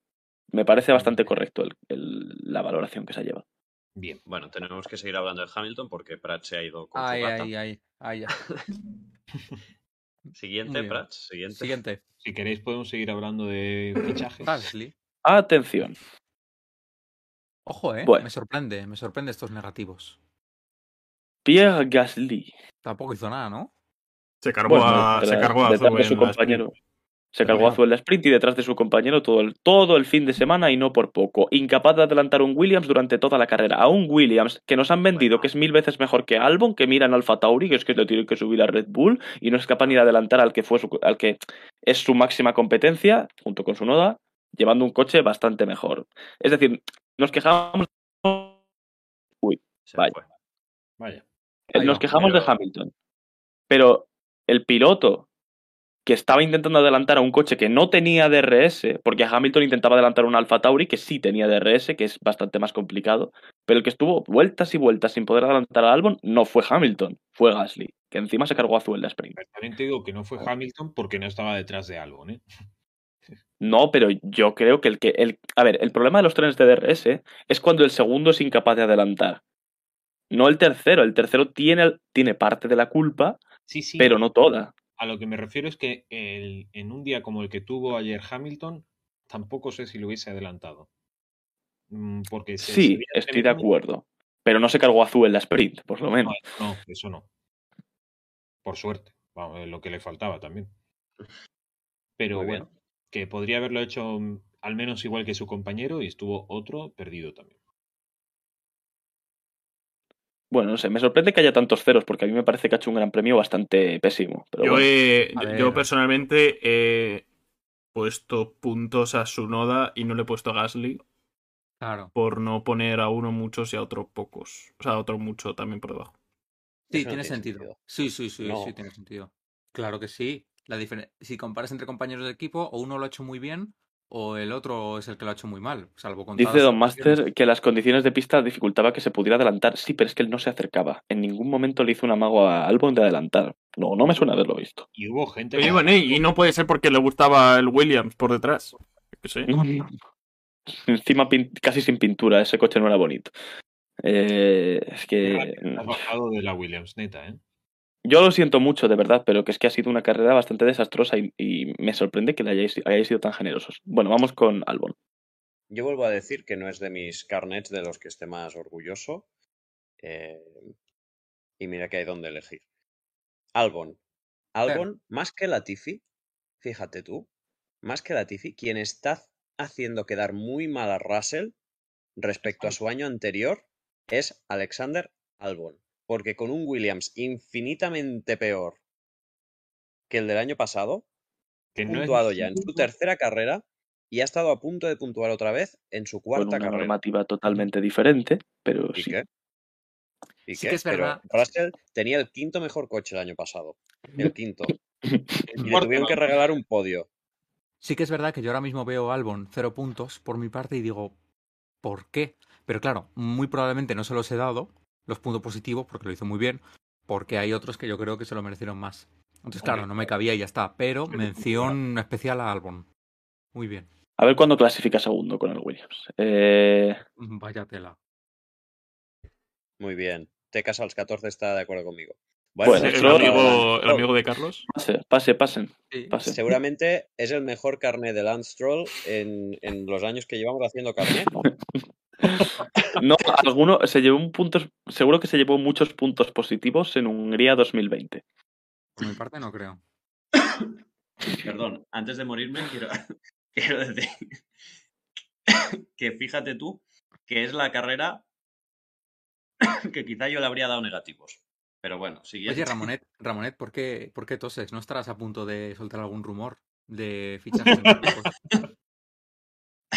Me parece bastante correcto el- el- la valoración que se ha llevado. Bien. Bueno, tenemos que seguir hablando de Hamilton porque Pratt se ha ido con Ay, su gata. ay, ay, ay, *laughs* Siguiente. Pratt. Siguiente. Siguiente. Si queréis podemos seguir hablando de fichajes. Gasly. Atención. Ojo, eh. Bueno. Me sorprende, me sorprende estos negativos. Pierre Gasly. Tampoco hizo nada, ¿no? Se cargó Bueno, a, se cargó a su compañero. Se Pero cargó bueno. azul en la sprint y detrás de su compañero todo el, todo el fin de semana y no por poco. Incapaz de adelantar un Williams durante toda la carrera. A un Williams que nos han vendido que es mil veces mejor que Albon, que miran Alfa Tauri, que es que le tiene que subir a Red Bull y no es capaz ni de adelantar al que, fue su- al que es su máxima competencia, junto con su Noda, llevando un coche bastante mejor. Es decir, nos quejamos, Se Vaya. fue. Vaya. Ahí nos quejamos de Hamilton. Pero el piloto que estaba intentando adelantar a un coche que no tenía DRS, porque Hamilton intentaba adelantar un Alfa Tauri que sí tenía DRS, que es bastante más complicado, pero el que estuvo vueltas y vueltas sin poder adelantar a Albon no fue Hamilton, fue Gasly, que encima se cargó azul en la sprint. Pero También te digo que no fue Hamilton porque no estaba detrás de algo, ¿eh? No, pero yo creo que el que. El, a ver, el problema de los trenes de DRS es cuando el segundo es incapaz de adelantar. No el tercero. El tercero tiene, tiene parte de la culpa, Sí, sí. pero no toda. A lo que me refiero es que el- en un día como el que tuvo ayer Hamilton, tampoco sé si lo hubiese adelantado. Mm, Porque se- Sí, estoy de acuerdo. Pero no se cargó azul en la sprint, por lo menos. No, no, eso no. Por suerte. Vamos, lo que le faltaba también. Pero bueno, que podría haberlo hecho mm, al menos igual que su compañero y estuvo otro perdido también. Bueno, no sé, me sorprende que haya tantos ceros, porque a mí me parece que ha hecho un gran premio bastante pésimo. Pero Yo, bueno. ver. personalmente he puesto puntos a su noda y no le he puesto a Gasly Claro. por no poner a uno muchos y a otro pocos. O sea, a otro mucho también por debajo. Sí, Eso tiene tiene sentido. sentido. Sí, sí, sí, No. sí, tiene sentido. Claro que sí. La si comparas entre compañeros de equipo, o uno lo ha hecho muy bien, o el otro es el que lo ha hecho muy mal. Salvo con Dice Don Master que las condiciones de pista dificultaba que se pudiera adelantar. Sí, pero es que él no se acercaba. En ningún momento le hizo un amago a Albon de adelantar. No, no me suena haberlo visto. Y hubo gente que- bueno, y y no puede ser porque le gustaba el Williams por detrás. Sé. No, no. Encima pin- casi sin pintura, ese coche no era bonito. Eh, es que Has bajado de la Williams, neta, ¿eh? Yo lo siento mucho, de verdad, pero que es que ha sido una carrera bastante desastrosa y, y me sorprende que le hayáis, hayáis sido tan generosos. Bueno, vamos con Albon. Yo vuelvo a decir que no es de mis carnets de los que esté más orgulloso. eh, y mira que hay donde elegir. Albon. Albon, más que Latifi, fíjate tú, más que Latifi, quien está haciendo quedar muy mal a Russell respecto a su año anterior es Alexander Albon. Porque con un Williams infinitamente peor que el del año pasado, Que no es puntuado ya en su tercera carrera y ha estado a punto de puntuar otra vez en su Con cuarta una carrera. normativa totalmente diferente, pero ¿Y sí. qué? ¿Y Sí qué? que es Pero verdad. Russell tenía el quinto mejor coche el año pasado. El quinto. *laughs* Y le tuvieron que regalar un podio. Sí que es verdad que yo ahora mismo veo a Albon cero puntos por mi parte y digo, ¿por qué? Pero claro, muy probablemente no se los he dado, los puntos positivos, porque lo hizo muy bien, porque hay otros que yo creo que se lo merecieron más. Entonces, claro, no me cabía y ya está, pero mención especial a Albon. Muy bien. A ver cuándo clasifica segundo con el Williams. Eh, Vaya tela. Muy bien. Tecas als 14 está de acuerdo conmigo. Bueno, el, Stroll- amigo, el amigo de Carlos. pase, pase, pasen. Pase. seguramente es el mejor carnet de Lance Stroll en, en los años que llevamos haciendo carnet. *laughs* No, alguno se llevó un punto, seguro que se llevó muchos puntos positivos en Hungría 2020. Por mi parte no creo. *coughs* Perdón, antes de morirme quiero, *laughs* quiero decir *coughs* que fíjate tú que es la carrera *coughs* que quizá yo le habría dado negativos. Pero bueno, siguiente. Oye, Ramonet, Ramonet, ¿por qué, ¿por qué toses? ¿No estarás a punto de soltar algún rumor de fichajes? en? *laughs*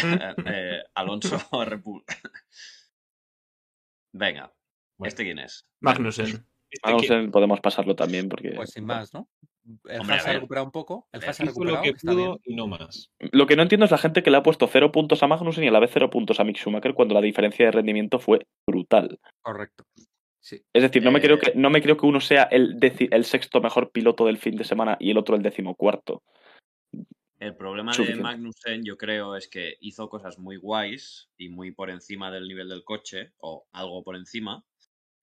Eh, *laughs* eh, Alonso *laughs* Red Bull. Venga, Bueno. ¿este quién es? Magnussen. Este que- a- podemos pasarlo también porque Pues sin más, ¿no? El Hombre, Haas ha recuperado un poco. El Haas se ha hizo lo recuperado. que está bien. pudo y no más. lo que no entiendo es la gente que le ha puesto cero puntos a Magnussen y a la vez cero puntos a Mick Schumacher cuando la diferencia de rendimiento fue brutal. Correcto. Sí. Es decir, no me Eh, creo que no me creo que uno sea el, el sexto mejor piloto del fin de semana y el otro el decimocuarto. El problema de. Magnussen, yo creo, es que hizo cosas muy guays y muy por encima del nivel del coche, o algo por encima,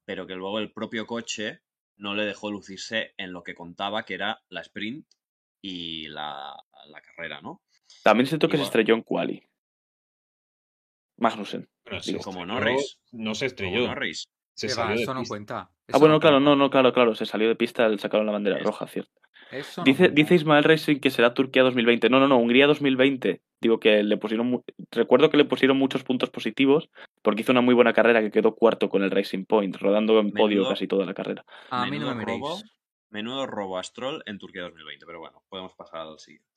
pero que luego el propio coche no le dejó lucirse en lo que contaba, que era la sprint y la, la carrera, ¿no? También siento que se estrelló en quali. Magnussen. Se como Norris. No se Como estrelló. Norris. Se ¿Qué va? salió de Eso no pista. cuenta. Ah, bueno, no claro, cuenta. no, no, claro, claro. Se salió de pista, le sacaron la bandera Es- roja, cierto. Eso no Dice, dice Ismael Racing que será Turquía 2020. No, no, no, Hungría 2020. Digo que le pusieron. Recuerdo que le pusieron muchos puntos positivos porque hizo una muy buena carrera que quedó cuarto con el Racing Point, rodando en podio casi toda la carrera. A mí no me robo. Menudo robo a Stroll en Turquía 2020, pero bueno, podemos pasar al siguiente.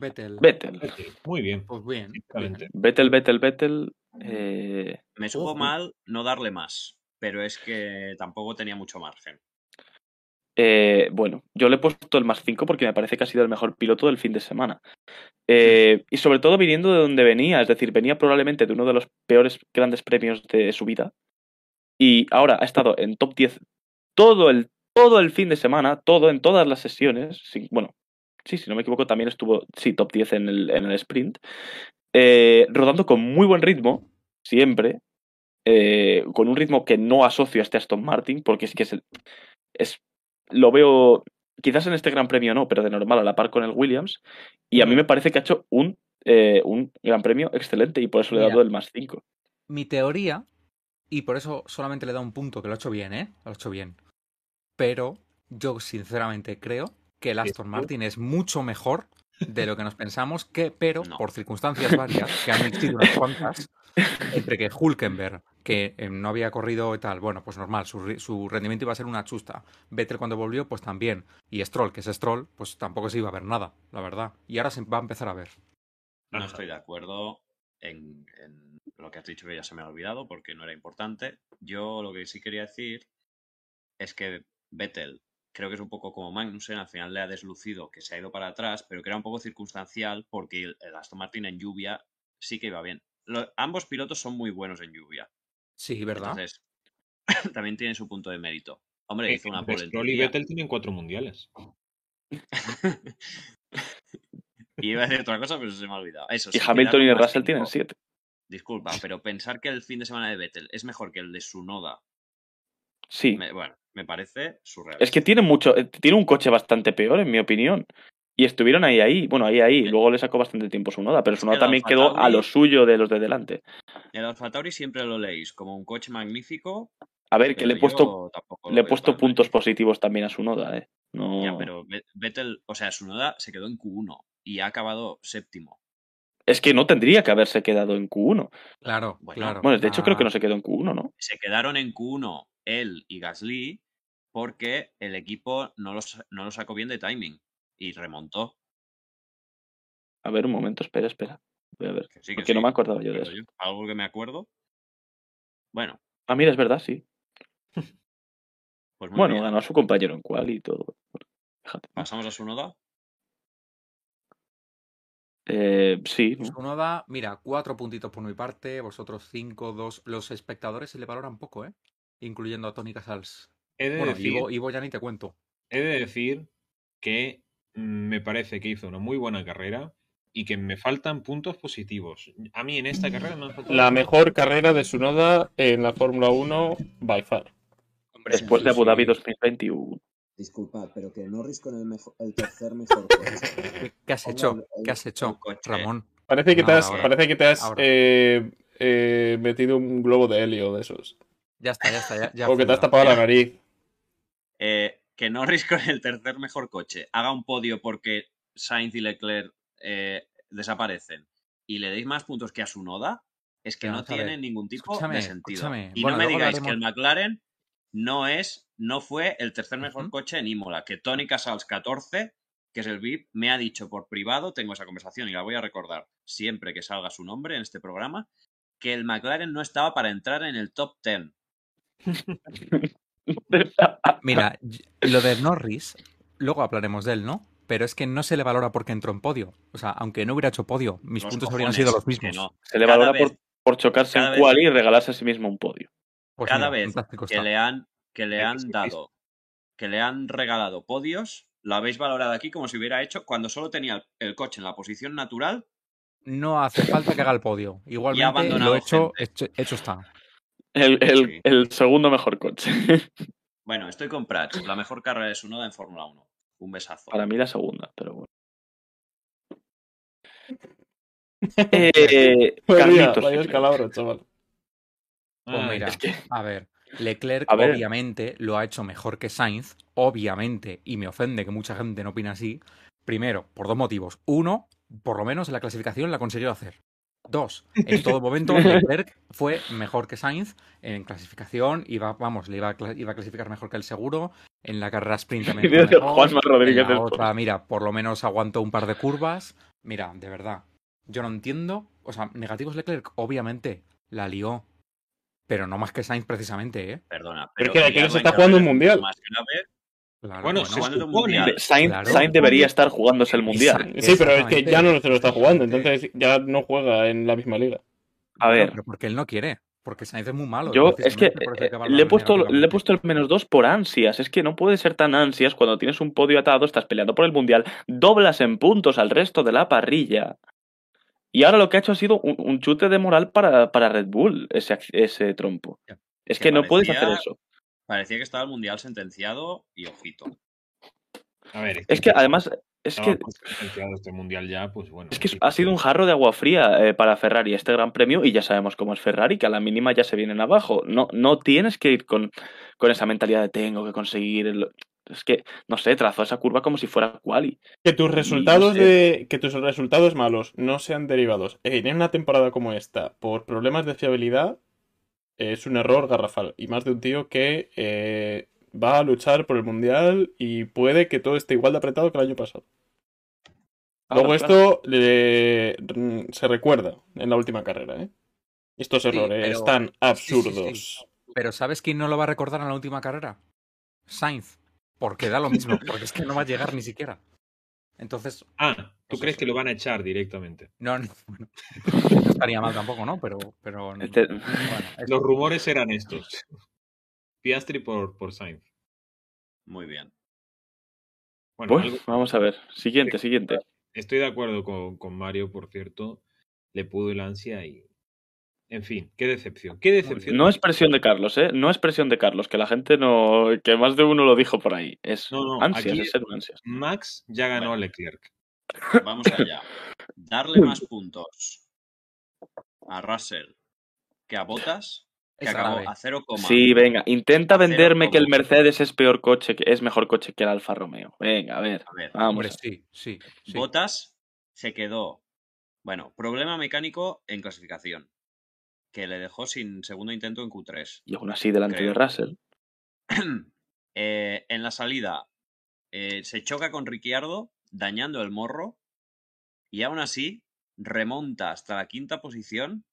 Vettel. Vettel. Muy bien. Pues bien. Vettel, Vettel, Vettel. eh, Me supo mal no darle más, pero es que tampoco tenía mucho margen. Eh, bueno, yo le he puesto el más 5 porque me parece que ha sido el mejor piloto del fin de semana. Eh, y sobre todo viniendo de donde venía, es decir, venía probablemente de uno de los peores grandes premios de su vida. Y ahora ha estado en top 10 todo el, todo el fin de semana, todo en todas las sesiones. bueno, sí, si no me equivoco, también estuvo, top 10 en el, en el sprint. eh, rodando con muy buen ritmo, siempre. con un ritmo que no asocio a este Aston Martin, porque es que es, el- es lo veo, quizás en este Gran Premio no, pero de normal a la par con el Williams. Y a mí me parece que ha hecho un, eh, un Gran Premio excelente y por eso le he Mira. dado el más 5. Mi teoría, y por eso solamente le da un punto, que lo ha hecho bien, ¿eh? Lo ha hecho bien. Pero yo sinceramente creo que el Aston. Martin es mucho mejor de lo que nos pensamos, que, pero No. por circunstancias varias, que han existido unas cuantas, *laughs* entre que Hulkenberg, que eh, no había corrido y tal, bueno, pues normal, su, rendimiento iba a ser una chusta. Vettel cuando volvió, pues también. Y Stroll, que es Stroll, pues tampoco se iba a ver nada, la verdad. Y ahora se va a empezar a ver. No estoy de acuerdo en, en lo que has dicho que ya se me ha olvidado porque no era importante. Yo lo que sí quería decir es que Vettel, creo que es un poco como Magnussen, al final le ha deslucido que se ha ido para atrás, pero que era un poco circunstancial porque el, el Aston Martin en lluvia sí que iba bien. Lo- ambos pilotos son muy buenos en lluvia. Sí, ¿verdad? Entonces, *clears throat* también tiene su punto de mérito. Hombre, Eh, hizo una pole Stroll y. Vettel tienen cuatro mundiales. *laughs* Y iba a decir otra cosa, pero se me ha olvidado. Eso, Y Hamilton y Russell tienen siete. Disculpa, pero pensar que el fin de semana de Vettel es mejor que el de Sunoda, Sí. me- bueno, me parece surreal. Es que tiene mucho, eh, tiene un coche bastante peor, en mi opinión. Y estuvieron ahí, ahí, bueno, ahí, ahí. Luego le sacó bastante tiempo su noda, pero su noda también quedó a lo suyo de los de delante. El Alfa Tauri siempre lo leéis como un coche magnífico. A ver, que le he puesto, le he puesto tan puntos positivos también a su noda, eh. No... Ya, pero Ve- Vettel, o sea, Sunoda se quedó en Q1 y ha acabado séptimo. Es que no tendría que haberse quedado en Q1. Claro, Bueno, claro. Bueno, de hecho creo que no Ah, se quedó en Q1, ¿no? Se quedaron en Q1 él y Gasly porque el equipo no lo, no lo sacó bien de timing y remontó. A ver, un momento, espera, espera. Voy a ver. Que sí, que Porque no me acordaba yo de eso. Algo que me acuerdo. Bueno, Ah, mira, es verdad, sí. *laughs* pues Bueno, bien. ganó a su compañero en cual y todo. Fíjate. Pasamos a Sunoda. Eh, sí, ¿no? Tsunoda, mira, cuatro puntitos por mi parte, vosotros cinco, dos. Los espectadores se le valoran poco, ¿eh? Incluyendo a Tony Casals. He de, Bueno, decir, Ivo, Ivo ya ni te cuento. he de decir que me parece que hizo una muy buena carrera y que me faltan puntos positivos. A mí en esta carrera me han faltado La mejor carrera de Sunoda en la Fórmula 1 by far. Después de Abu Dhabi sí. 2021. Disculpad, pero que Norris con el, mejo- el tercer mejor coche. ¿Qué has hecho? el- el- ¿Qué has hecho. Ramón? Parece que No, te has, ahora. parece que te has eh, eh, metido un globo de helio de esos. Ya está, ya está. Ya, ya o que te has tapado la nariz. Eh, que Norris con el tercer mejor coche haga un podio porque Sainz y Leclerc eh, desaparecen y le deis más puntos que a su noda, es que Pero no tiene ningún tipo escúchame, de sentido. escúchame. Y Bueno, no me digáis que el McLaren no es, no fue el tercer mejor coche en Imola, que Tony Casals 14, que es el VIP, me ha dicho por privado, tengo esa conversación y la voy a recordar siempre que salga su nombre en este programa, que el McLaren no estaba para entrar en el top 10. *laughs* Mira, lo de Norris, luego hablaremos de él, ¿no? Pero es que no se le valora porque entró en podio. O sea, aunque no hubiera hecho podio, mis Los puntos habrían sido los mismos. no. Se le Cada valora vez- por, por chocarse en cual y regalarse a sí mismo un podio. Pues Cada mira, vez que está. le han, que le han dado, que le han regalado podios, lo habéis valorado aquí como si hubiera hecho cuando solo tenía el, el coche en la posición natural. No hace falta que haga el podio. Igualmente, lo hecho, hecho, hecho está. El, el- Sí. el segundo mejor coche. *laughs* Bueno, estoy con Prats, la mejor carrera de su noda en Fórmula 1. Un besazo. Para mí la segunda, pero bueno. *laughs* Eh, Vaya, Carlitos. vaya escalabro, chaval. Pues mira, es que- a ver, Leclerc A ver. obviamente lo ha hecho mejor que Sainz, obviamente, y me ofende que mucha gente no opine así. Primero, por dos motivos. Uno, por lo menos en la clasificación la consiguió hacer. Dos, en todo momento *laughs* Leclerc fue mejor que Sainz en clasificación, iba, vamos, le iba a, iba a clasificar mejor que el seguro, en la carrera sprint también *laughs* fue mejor, Juanma Rodríguez en la otra, mira, por lo menos aguantó un par de curvas. Mira, de verdad, yo no entiendo, o sea, negativos Leclerc, obviamente, la lió, pero no más que Sainz precisamente, ¿eh? Perdona. Pero Pero es que aquí no liarla se está jugando un mundial. Más grave, Claro, Bueno, se supone. Sainz, Claro. Sainz debería estar jugándose el mundial. Sí, pero es que ya no se lo está jugando, entonces ya no juega en la misma liga. A ver, pero porque él no quiere, porque Sainz es muy malo. yo es que eh, le he puesto le he puesto el menos dos por ansias. Es que no puede ser tan ansias cuando tienes un podio atado, estás peleando por el mundial, doblas en puntos al resto de la parrilla. Y ahora lo que ha hecho ha sido un, un chute de moral para, para Red Bull, ese, ese trompo. Es Que que no puedes hacer eso. Parecía que estaba el mundial sentenciado y ojito. A ver, Es que además, es que sentenciado este mundial ya, pues bueno. Es que sí. ha sido un jarro de agua fría eh, para Ferrari este gran premio y ya sabemos cómo es Ferrari, que a la mínima ya se vienen abajo. No, no tienes que ir con, con esa mentalidad de tengo que conseguir... el-". Es que, no sé, trazó esa curva como si fuera quali. Que tus resultados sé. de. que tus resultados malos no sean derivados en una temporada como esta por problemas de fiabilidad es un error garrafal. Y más de un tío que eh, va a luchar por el mundial y puede que todo esté igual de apretado que el año pasado. Luego Claro, claro. esto le- mm, se recuerda en la última carrera, ¿eh? Estos Sí, errores pero- tan sí, sí, sí. absurdos. Pero ¿sabes quién no lo va a recordar en la última carrera? Sainz. Porque da lo mismo, *laughs* porque es que no va a llegar ni siquiera. Entonces, Ah, ¿tú crees que lo van a echar directamente? no, no, *laughs* bueno, no estaría mal tampoco, ¿no? Pero, pero Este- bueno, es- Los rumores eran estos. Piastri por, por Sainz. Muy bien. Bueno, algo- vamos a ver. Siguiente, siguiente. estoy de acuerdo con, con Mario, por cierto. Le pudo el ansia y. En fin, qué decepción. Qué decepción. No es presión de Carlos, ¿eh? No es presión de Carlos, que la gente no. que más de uno lo dijo por ahí. Es No, no, ansias, aquí- es ser un ansias. Max ya ganó Bueno. a Leclerc. Vamos allá. Darle más puntos a Russell que a Bottas, que es acabó grave. a 0, Sí, venga, intenta venderme que el. Mercedes es peor coche, que es mejor coche que el Alfa Romeo. Venga, a ver. A ver, Vamos. Hombre, sí, sí. sí. Bottas se quedó. Bueno, problema mecánico en clasificación. Que le dejó sin segundo intento en Q3. Y aún así delante Creo. de Russell. *clears throat* Eh, en la salida eh, se choca con Ricciardo, dañando el morro. Y aún así remonta hasta la quinta posición.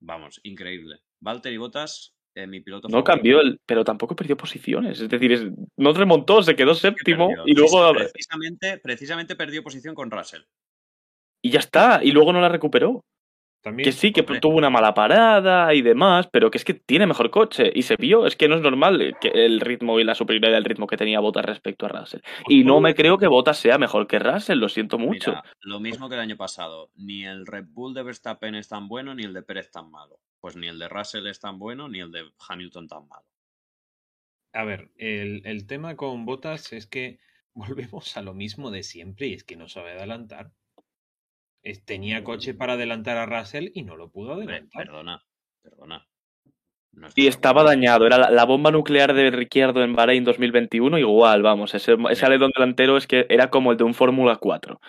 Vamos, increíble. Valtteri Bottas, eh, mi piloto No favorito. cambió, el, pero tampoco perdió posiciones. Es decir, es- no remontó, se quedó ¿Qué séptimo perdió? y luego. precisamente, precisamente perdió posición con Russell. Y ya está, y luego no la recuperó. También. Que sí, que hombre. tuvo una mala parada y demás, pero que es que tiene mejor coche. Y se vio, es que no es normal que el ritmo y la superioridad del ritmo que tenía Bottas respecto a Russell. Y no me creo que Bottas sea mejor que Russell, lo siento mucho. Mira, lo mismo que el año pasado. Ni el Red Bull de Verstappen es tan bueno, ni el de Pérez tan malo. Pues ni el de Russell es tan bueno, ni el de Hamilton tan malo. A ver, el, el tema con Botas es que *laughs* volvemos a lo mismo de siempre y es que no sabe adelantar. Tenía coche para adelantar a Russell y no lo pudo adelantar. perdona, perdona. No Y estaba dañado. Era la, la bomba nuclear de Ricciardo en Bahrein 2021, igual, vamos. Ese, ese alerón delantero es que era como el de un Fórmula 4.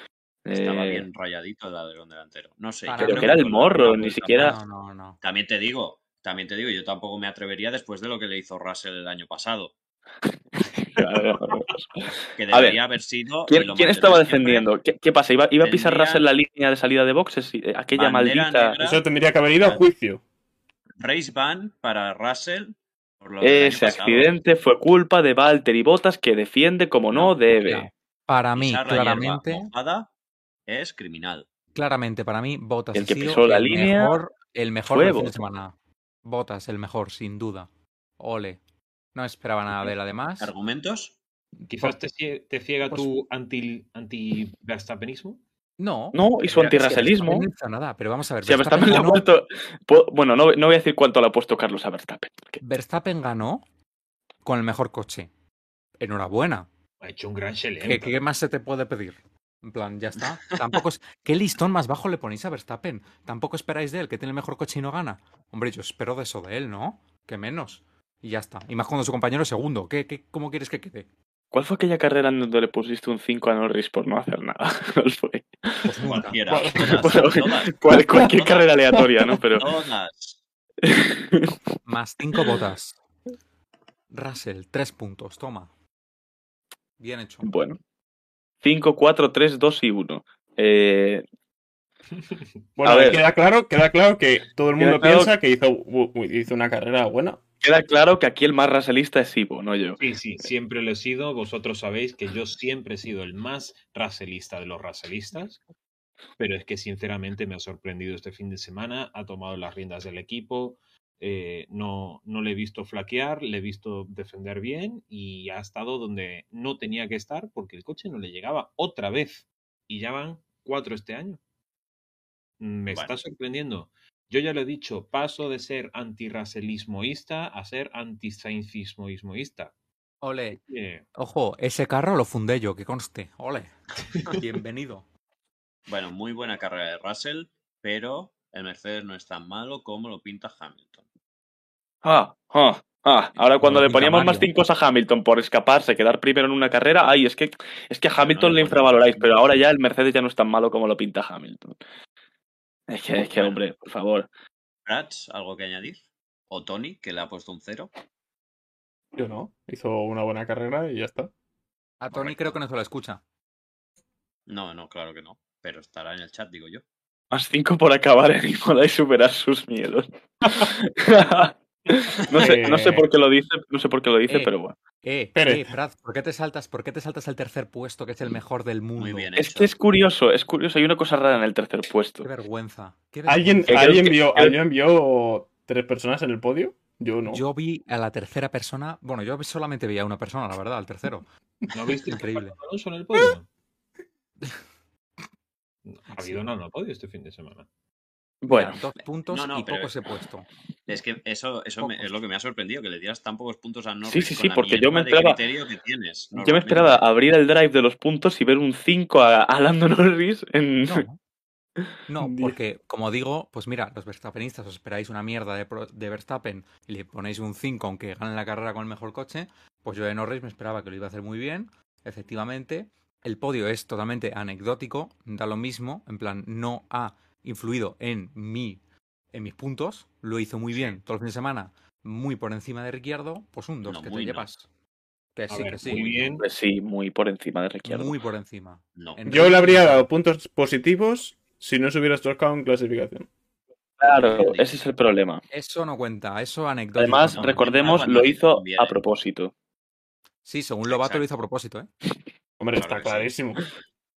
Estaba Eh, bien rayadito el alerón delantero. No sé. Para yo mí- creo que era el morro, ni siquiera- No, no, no. También te digo, también te digo, yo tampoco me atrevería después de lo que le hizo Russell el año pasado. *laughs* Que A ver, debería haber sido. y ¿Quién, estaba defendiendo? ¿Qué, qué pasa? ¿Iba, iba a pisar Russell la línea de salida de boxes? Y, Aquella maldita. negra. Eso tendría que haber ido a juicio. Race ban para Russell. Por lo Ese pasado. accidente fue culpa de Valtteri Bottas que defiende como no, No, debe. mira. Para mí, claramente, es criminal. claramente, para mí, Botas El ha que sido pisó la el línea mejor, el mejor de semana. Botas, el mejor, sin duda. Ole. No esperaba nada de él, además. ¿Argumentos? Quizás te, cie- te ciega Pues- tu anti, anti-Verstappenismo. No. No, y su es que. Verstappen no hizo nada, pero vamos a ver. Si a Verstappen le ha puesto. pu- Bueno, no, no voy a decir cuánto le ha puesto Carlos a Verstappen. porque- Verstappen ganó con el mejor coche. Enhorabuena. Ha hecho un gran ¿Qué, Schelem. qué más se te puede pedir? En plan, ya está. Tampoco es. ¿Qué listón más bajo le ponéis a Verstappen? Tampoco esperáis de él que tiene el mejor coche y no gana. Hombre, yo espero de eso de él, ¿no? Que menos. Y ya está. Y más cuando su compañero es segundo. ¿Qué, qué, ¿Cómo quieres que quede? ¿Cuál fue aquella carrera en donde le pusiste un 5 a Norris por no hacer nada? *laughs* ¿Cuál fue? Pues. Cualquiera. Bueno, Cual- cualquier carrera aleatoria, ¿no? Pero. todas. *laughs* Más cinco botas. Russell, tres puntos. Toma. Bien hecho. Bueno. 5, 4, 3, 2 y 1. Eh, *laughs* Bueno, A ver. queda claro, queda claro que todo el mundo claro- piensa que hizo, una carrera buena. queda claro que aquí el más raselista es Ivo, no yo. Sí, sí, siempre lo he sido. Vosotros sabéis que yo siempre he sido el más racelista de los racelistas. Pero es que sinceramente me ha sorprendido este fin de semana. Ha tomado las riendas del equipo. eh, no, no le he visto flaquear, le he visto defender bien y ha estado donde no tenía que estar porque el coche no le llegaba otra vez. Y ya van cuatro este año. Me Bueno. está sorprendiendo. Yo ya lo he dicho, paso de ser antirracelismoísta a ser antisaincismoísta. Ole. Ojo, ese carro lo fundé yo, que conste. Ole. Bienvenido. *laughs* Bueno, muy buena carrera de Russell, pero el Mercedes no es tan malo como lo pinta Hamilton. Ah, ah, ah. Ahora cuando le poníamos más. 5 a Hamilton por escaparse, quedar primero en una carrera, ay, es que, es que a Hamilton no le le infravaloráis, pero ahora ya el Mercedes ya no es tan malo como lo pinta Hamilton. Es que, es que hombre, por favor. Prats, ¿algo que añadir? ¿O Tony, que le ha puesto un cero? Yo no. Hizo una buena carrera y ya está. A Tony Correcto. creo que no se lo escucha. No, no, claro que no. Pero estará en el chat, digo yo. Más 5 por acabar *laughs* en Imola y superar sus miedos. *laughs* No sé, no sé Eh, por qué lo dice, no sé por qué lo dice, eh, pero bueno. Eh, eh, Brad, ¿por qué te saltas? ¿Por qué te saltas al tercer puesto, que es el mejor del mundo? Muy bien Es que es curioso, es curioso. Hay una cosa rara en el tercer puesto. Qué vergüenza. qué ¿Alguien, vergüenza. creo ¿alguien, que- vio, ¿Alguien vio tres personas en el podio? Yo no. Yo vi a la tercera persona. Bueno, yo solamente vi a una persona, la verdad, al tercero. ¿No viste Increíble. Alonso en el podio? *laughs* Ha habido un no podio este fin de semana. Bueno, dos puntos no, no, y pero- pocos he puesto. Es que eso, eso me- es lo que me ha sorprendido, que le dieras tan pocos puntos a Norris Sí, sí, sí, porque yo me esperaba- criterio que tienes. yo me esperaba abrir el drive de los puntos y ver un 5 a, a Lando Norris en... No. No, *laughs* porque como digo, pues mira, los Verstappenistas os esperáis una mierda de, de Verstappen y le ponéis un 5 aunque gane la carrera con el mejor coche, pues yo de Norris me esperaba que lo iba a hacer muy bien, efectivamente. El podio es totalmente anecdótico, da lo mismo, en plan, no ha influido en mi en mis puntos, lo hizo muy bien todo el fin de semana, muy por encima de Ricciardo, pues un 2 No, que te no. llevas. Que A sí, ver, que sí. muy bien. Pues sí, muy por encima de Ricciardo. Muy por encima. No. En- Yo le habría dado puntos positivos si no se hubiera chocado en clasificación. Claro, ese es el problema. Eso no cuenta, eso anecdótico. Además, no, recordemos, lo hizo a propósito. Sí, según Lobato lo hizo a propósito, ¿eh? Hombre, está clarísimo.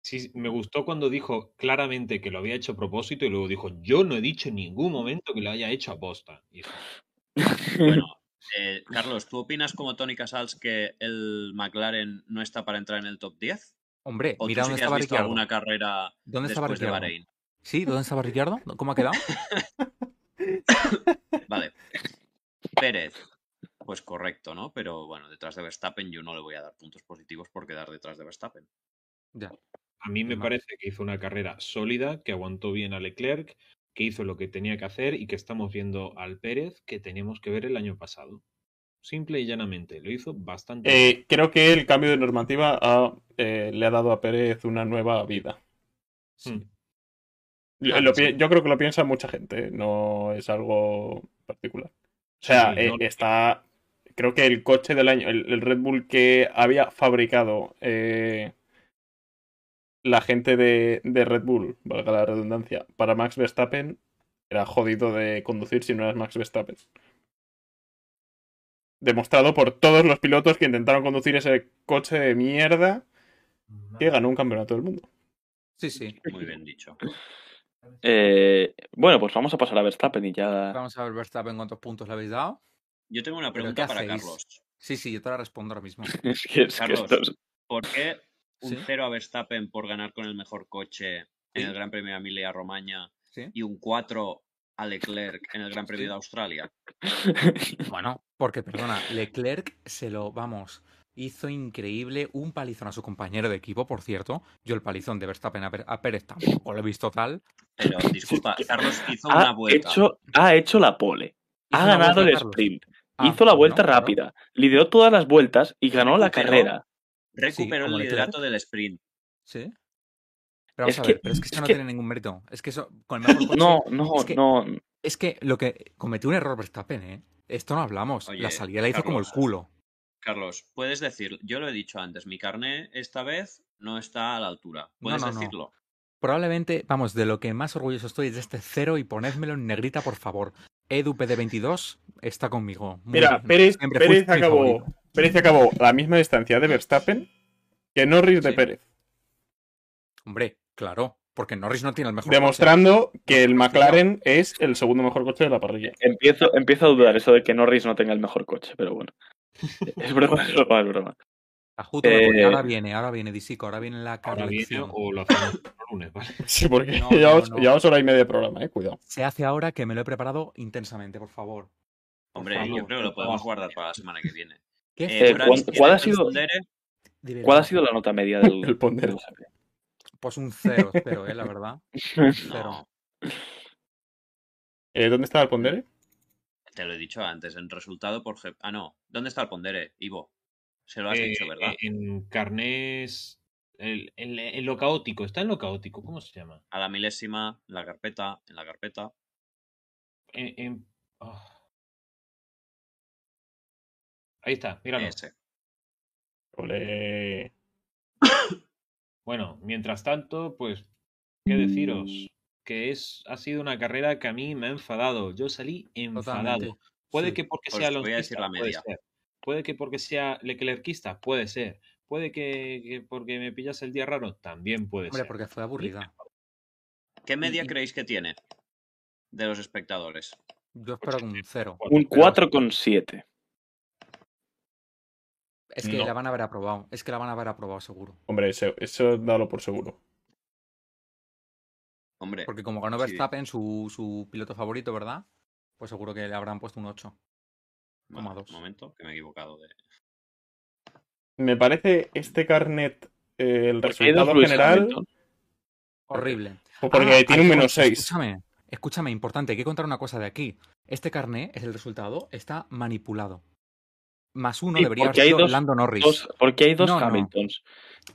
Sí, me gustó cuando dijo claramente que lo había hecho a propósito y luego dijo, yo no he dicho en ningún momento que lo haya hecho a posta. Bueno, *laughs* eh, Carlos, ¿tú opinas como Tony Casals que el McLaren no está para entrar en el top 10? Hombre, ¿O mira tú sí dónde has estaba visto Ricciardo. alguna carrera ¿Dónde estaba después de Ricciardo? Bahrein? Sí, ¿dónde estaba Ricciardo? ¿Cómo ha quedado? *laughs* Vale. Pérez. Pues correcto, ¿no? Pero bueno, detrás de Verstappen yo no le voy a dar puntos positivos por quedar detrás de Verstappen. Ya. A mí me parece que hizo una carrera sólida, que aguantó bien a Leclerc, que hizo lo que tenía que hacer y que estamos viendo al Pérez que teníamos que ver el año pasado. Simple y llanamente, lo hizo bastante bien. Eh, creo que el cambio de normativa ha, eh, le ha dado a Pérez una nueva vida. Mm. Lo- Claro, lo sí. pi- Yo creo que lo piensa mucha gente, no es algo particular. O sea, Sí, eh, no- está. Creo que el coche del año, el, el Red Bull que había fabricado eh, la gente de, de Red Bull, valga la redundancia, para Max Verstappen, era jodido de conducir si no eras Max Verstappen. Demostrado por todos los pilotos que intentaron conducir ese coche de mierda que ganó un campeonato del mundo. Sí, sí. Muy bien dicho. Eh, bueno, pues vamos a pasar a Verstappen y ya. Vamos a ver Verstappen cuántos puntos le habéis dado. Yo tengo una ¿Pero pregunta para hacéis? Carlos. Sí, sí, yo te la respondo ahora mismo. *laughs* Es que, es que Carlos. esto es- ¿Por qué un Sí. 0 a Verstappen por ganar con el mejor coche en Sí. el Gran Premio de Emilia Romagna ¿Sí? y un 4 a Leclerc en el Gran Premio de Australia? *laughs* Bueno, porque, perdona, Leclerc se lo, vamos, hizo increíble un palizón a su compañero de equipo, por cierto. Yo el palizón de Verstappen a, Per- a Pérez tampoco lo he visto tal. Pero disculpa, Carlos hizo una ha, vuelta. hecho, ha hecho la pole. Ha ganado vuelta, el sprint. Ah, hizo la vuelta claro. rápida. Lideró todas las vueltas y ganó la carrera. Recuperó el liderato del sprint. Sí. Pero vamos Es a que- ver, pero es que eso es no que- tiene ningún mérito. Es que eso, con el mejor *laughs* coche, No, no, es que- no. Es que lo que cometió un error Verstappen, ¿eh? Esto no hablamos. Oye, la salida la hizo como el Carlos. culo. Carlos, puedes decir, yo lo he dicho antes, mi carné esta vez no está a la altura. Puedes no, no. decirlo. Probablemente, vamos, de lo que más orgulloso estoy es de este cero y ponedmelo en negrita, por favor. EduPD22 está conmigo. Muy Mira, bien. Pérez, Pérez acabó, favorito. Pérez acabó la misma distancia de Verstappen que Norris de Sí. Pérez, Hombre, claro, porque Norris no tiene el mejor coche. demostrando que el McLaren es el segundo mejor coche de la parrilla. Empiezo, empiezo a dudar eso de que Norris no tenga el mejor coche, pero bueno. *laughs* Es broma, es broma, es broma. Ajuto. Eh, Ahora viene, ahora viene Disico, ahora viene la Ahora viene corrección. o lo hacemos el lunes, ¿vale? *laughs* Sí, porque No, *laughs* llevamos, no, no. llevamos hora y media de programa, eh, cuidado. Se hace ahora que me lo he preparado intensamente, por favor. Por Hombre, favor, yo creo que lo podemos guardar para la semana que viene. ¿Qué Eh, ¿cuál- ha ¿quieres sido- responder? de verdad? ¿Cuál ha sido la nota media del, *laughs* El pondero. del? Pues un cero, espero, eh, la verdad. No, *laughs* Eh, ¿Dónde está el Pondere? te lo he dicho antes, en resultado por... G- Ah, no. ¿Dónde está el Pondere, Ivo? Se lo has Eh, dicho, ¿verdad? eh, En carnés. el- En, en lo caótico, está en lo caótico, ¿cómo se llama? A la milésima, en la carpeta, en la carpeta. En, en- ah. Ahí está, míralo. Ese. *coughs* Bueno, mientras tanto, pues, ¿qué deciros? Que es, ha sido una carrera que a mí me ha enfadado. Yo salí enfadado. Totalmente. Puede Sí. que porque Pues sea voy a decir puede ser. Puede que porque sea leclerquista, puede ser. Puede que, que porque me pillas el día raro, también puede Hombre, ser. porque fue aburrida. ¿Qué media y- creéis que tiene de los espectadores? Yo espero que un cero. Un 4,7. Es que No. la van a haber aprobado. Es que la van a haber aprobado seguro. Hombre, eso, eso dalo por seguro. Hombre, Porque como ganó Sí. Verstappen, su, su piloto favorito, ¿verdad? Pues seguro que le habrán puesto un 8. vale, coma dos. un momento, que me he equivocado de... Me parece este carnet, eh, el resultado general, Hamilton. Horrible. o porque Ah, tiene un Alfonso, menos 6. Escúchame, escúchame, importante, hay que contar una cosa de aquí. Este carné es el resultado, está manipulado. Más uno Sí, debería haber porque hay sido dos- Lando Norris. Dos- porque hay dos No, no. Hamiltons.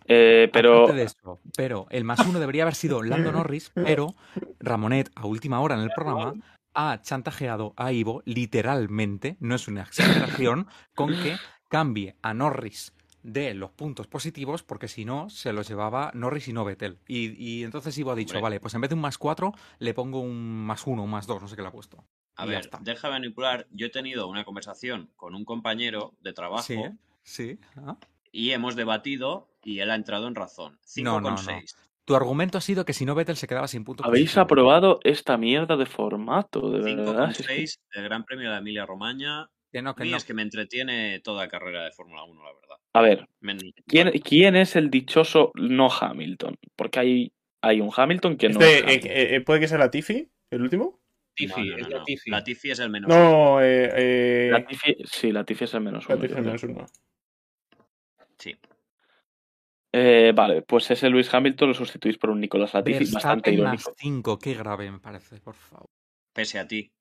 Eh, pero Aparte de eso, pero el más uno debería haber sido Lando *laughs* Norris, pero Ramonet, a última hora en el programa, ha chantajeado a Ivo, literalmente, no es una exageración, *laughs* con que cambie a Norris de los puntos positivos, porque si no, se los llevaba Norris y no Vettel. Y, y entonces Ivo ha dicho, Hombre. vale, pues en vez de un más cuatro, le pongo un más uno, un más dos, no sé qué le ha puesto. A Y ver, deja de manipular. Yo he tenido una conversación con un compañero de trabajo Sí, sí. ah. y hemos debatido y él ha entrado en razón. No, no, no. 5,6. Tu argumento ha sido que si no Vettel se quedaba sin puntos habéis aprobado esta mierda de formato, de verdad. Si es que- 5,6 el Gran Premio de Emilia Romagna. Que no, A que no. es que me entretiene toda carrera de Fórmula 1, la verdad. A ver, Me- ¿quién, es el dichoso no Hamilton? Porque hay, hay un Hamilton que no Este, es eh, Hamilton. eh, ¿Puede que sea la Tiffy, el último? Tiffy, no, no, es no, la Tiffy. Latifi es el menos. No, eh, eh, Latifi- sí, Latifi es el menos uno. Latifi al creo. menos uno. Sí. Eh, vale, pues ese Luis Hamilton lo sustituís por un Nicolás Latifi bastante Verstappen irónico. más 5, qué grave me parece, por favor. Pese a ti.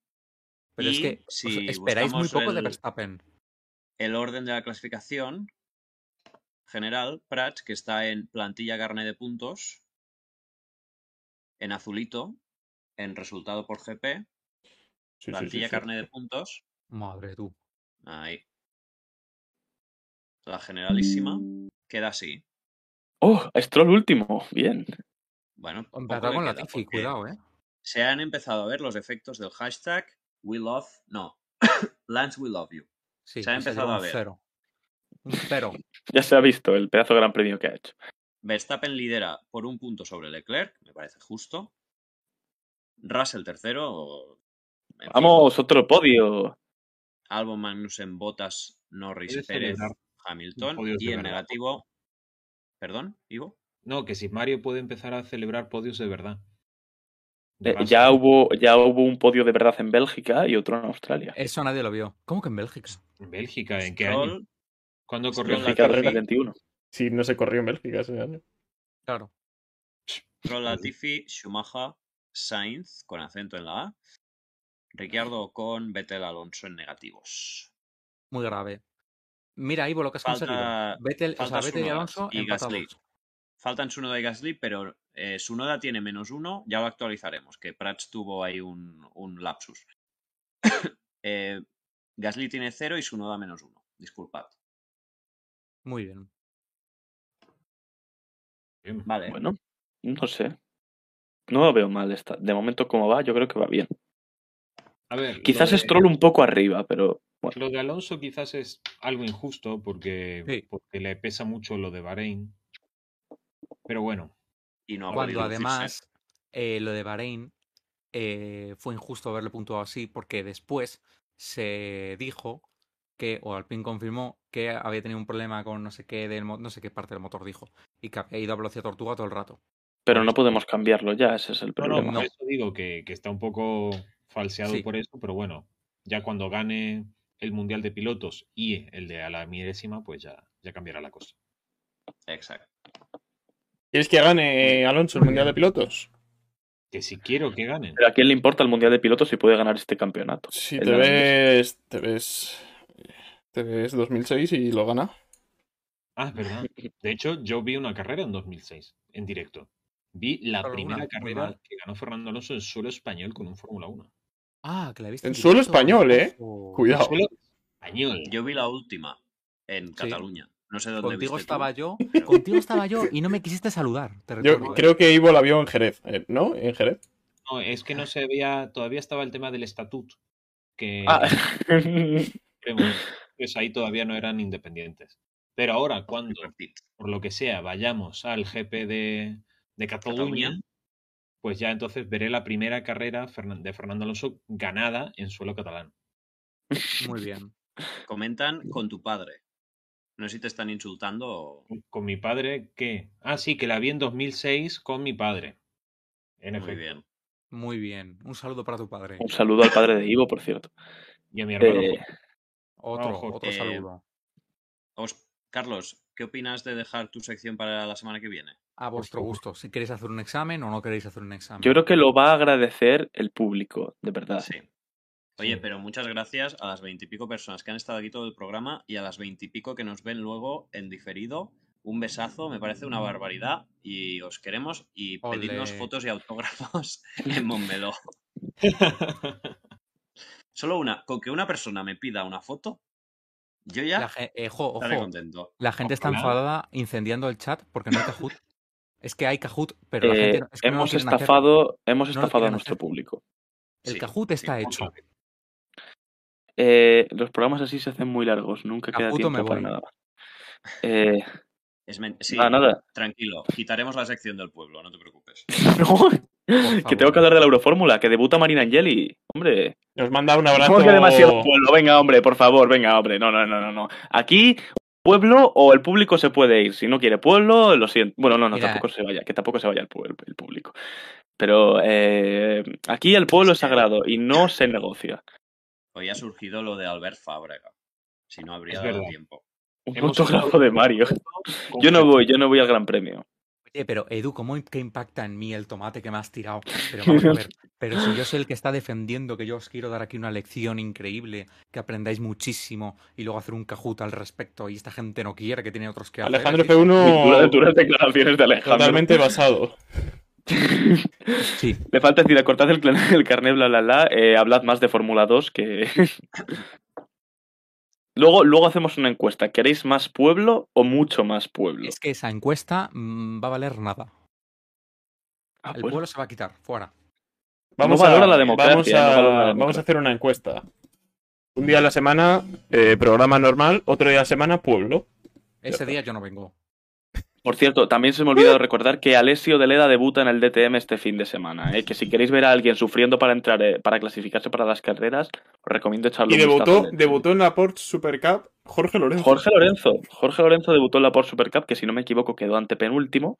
Pero es Y que os si esperáis muy poco de el- Verstappen. El orden de la clasificación general, Prats, que está en plantilla carne de puntos, en azulito, en resultado por GP, Sí, sí, sí, plantilla sí. carne de puntos, Madre tú. ahí. La generalísima queda así. ¡Oh! Stroll último. Bien. Bueno, Empezado con la porque cuidado, eh. Se han empezado a ver los efectos del hashtag We Love, no, *coughs* Lance We Love You. Sí, se ha empezado a un ver. Cero. Un cero. *laughs* Ya se ha visto el pedazo de gran premio que ha hecho. Verstappen lidera por un punto sobre Leclerc, me parece justo. Russell tercero. en fin, Vamos, otro podio. Albon Magnussen, Bottas, Norris, Pérez, Hamilton. Y en negativo. ¿Perdón, Ivo? No, que si Mario puede empezar a celebrar podios de verdad. Eh, ya, hubo, ya hubo un podio de verdad en Bélgica y otro en Australia. Eso nadie lo vio. ¿Cómo que en Bélgica? ¿En Bélgica? ¿En qué Stroll, año? ¿Cuándo Stroll, corrió Bélgica Latifi. 2021. Sí, no se corrió en Bélgica ese año. Claro. Latifi, Schumacher, Sainz, con acento en la A. Ricciardo con Vettel Alonso en negativos. Muy grave. Mira, Ivo, lo que has Falta- conseguido. Vettel, o sea, Vettel y Alonso y. Gasly. Faltan Sunoda y Gasly, pero eh, Sunoda tiene menos uno, ya lo actualizaremos, que Prats tuvo ahí un, un lapsus. *coughs* Eh, Gasly tiene cero y Sunoda menos uno, disculpad. Muy. Bien. Vale, Bueno, no sé. No lo veo mal. Esta. De momento, como va, yo creo que va bien. A ver, Quizás de- Stroll un poco arriba, pero bueno. Lo de Alonso quizás es algo injusto porque, Sí. porque le pesa mucho lo de Bahrein. Pero bueno, y no ha Cuando además eh, lo de Bahrein eh, fue injusto haberle puntuado así porque después se dijo que, o Alpine confirmó, que había tenido un problema con no sé qué del no sé qué parte del motor dijo y que había ido a velocidad tortuga todo el rato. Pero no podemos cambiarlo ya, ese es el no, no, problema. por eso digo que, que está un poco falseado Sí. por eso, pero bueno, ya cuando gane el Mundial de Pilotos y el de a la milésima, pues ya, ya cambiará la cosa. Exacto. ¿Quieres que gane Alonso el Mundial de Pilotos? Que si quiero que ganen. Pero ¿a quién le importa el Mundial de Pilotos si puede ganar este campeonato? Si te ves, te ves. Te ves 2006 y lo gana. Ah, es verdad. De hecho, yo vi una carrera en 2006, en directo. Vi la primera una, carrera que ganó Fernando Alonso en suelo español con un Fórmula 1. Ah, que la he visto En suelo directo, español, ¿eh? Cuidado. Suelo español. Yo vi la última en Cataluña. No sé dónde Contigo viste tú, estaba yo, pero- contigo estaba yo y no me quisiste saludar. Te Yo recuerdo, ¿eh? creo que Ivo la vio en Jerez, eh, ¿no? En Jerez. No, es que no se veía, todavía estaba el tema del estatut, que Ah. *laughs* creemos, pues ahí todavía no eran independientes. Pero ahora, cuando, por lo que sea, vayamos al GP de, de Cataluña, Cataluña. pues ya entonces veré la primera carrera de Fernando Alonso ganada en suelo catalán. Muy bien. Comentan con tu padre. No sé si te están insultando o... Con mi padre, ¿qué? Ah, sí, que la vi en 2006 con mi padre. En Muy efecto. bien. Muy bien. Un saludo para tu padre. Un saludo al padre de Ivo, por cierto. Y a mi hermano. Eh, Otro, Ojo, otro eh, saludo. Os- Carlos, ¿qué opinas de dejar tu sección para la semana que viene? A vuestro gusto. Si queréis hacer un examen o no queréis hacer un examen. yo creo que lo va a agradecer el público, de verdad. Sí. Oye, pero muchas gracias a las veintipico personas que han estado aquí todo el programa y a las veintipico que nos ven luego en diferido. Un besazo, me parece una barbaridad y os queremos y pedidnos fotos y autógrafos *laughs* en Montmeló. *laughs* Solo una, con que una persona me pida una foto, yo ya La, eh, jo- ojo, contento. la gente está enfadada incendiando el chat porque no hay Kahoot. es que hay Kahoot, pero la Eh, gente no- es que no hemos hacer. estafado, hemos No estafado a nuestro hacer. público. El Sí, Kahoot está hecho. Eh, los programas así se hacen muy largos, nunca queda Caputo, tiempo me para nada más. Eh, Es sí, nada, nada. tranquilo, quitaremos la sección del pueblo, no te preocupes. *laughs* No, que tengo que hablar de la Eurofórmula, que debuta Marina Angeli. Hombre, Nos manda un abrazo. ¿cómo que demasiado pueblo? Venga, hombre, por favor, venga, hombre. No, no, no, no, no. Aquí, pueblo o el público se puede ir. Si no quiere pueblo, lo siento. Bueno, no, no, Mira. tampoco se vaya, que tampoco se vaya el, público. Pero eh, aquí el pueblo es sagrado y no se negocia. Hoy ha surgido lo de Albert Fábrega. Si no, habría dado tiempo. Un estado- de Mario. Yo no voy, yo no voy al Gran Premio. Oye, pero Edu, ¿cómo que impacta en mí el tomate que me has tirado? Pero vamos a ver, *laughs* pero si yo soy el que está defendiendo que yo os quiero dar aquí una lección increíble, que aprendáis muchísimo y luego hacer un Kahoot al respecto y esta gente no quiere, que tiene otros que hacer. Alejandro que- F1 Duras, duras declaraciones de Alejandro. totalmente basado. Sí, Le falta decir, cortad el, el carnet, bla, bla, bla. eh, hablad más de Fórmula 2 que. Luego, luego hacemos una encuesta. ¿Queréis más pueblo o mucho más pueblo? es que esa encuesta mm, va a valer nada. Ah, El pues, pueblo se va a quitar, fuera. Vamos, No valora a, la democracia, vamos, a, valora la vamos a democracia. hacer una encuesta. Un día a la semana, eh, programa normal, otro día a la semana, pueblo. Ese día yo no vengo. Por cierto, también se me olvidó recordar que Alessio de Leda debuta en el DTM este fin de semana. ¿eh? Que si queréis ver a alguien sufriendo para entrar, eh, para clasificarse para las carreras, os recomiendo echarle Y un vistazo debutó, DTM. debutó en la Porsche Super Cup Jorge Lorenzo. Jorge Lorenzo. Jorge Lorenzo debutó en la Porsche Supercup, que si no me equivoco quedó antepenúltimo,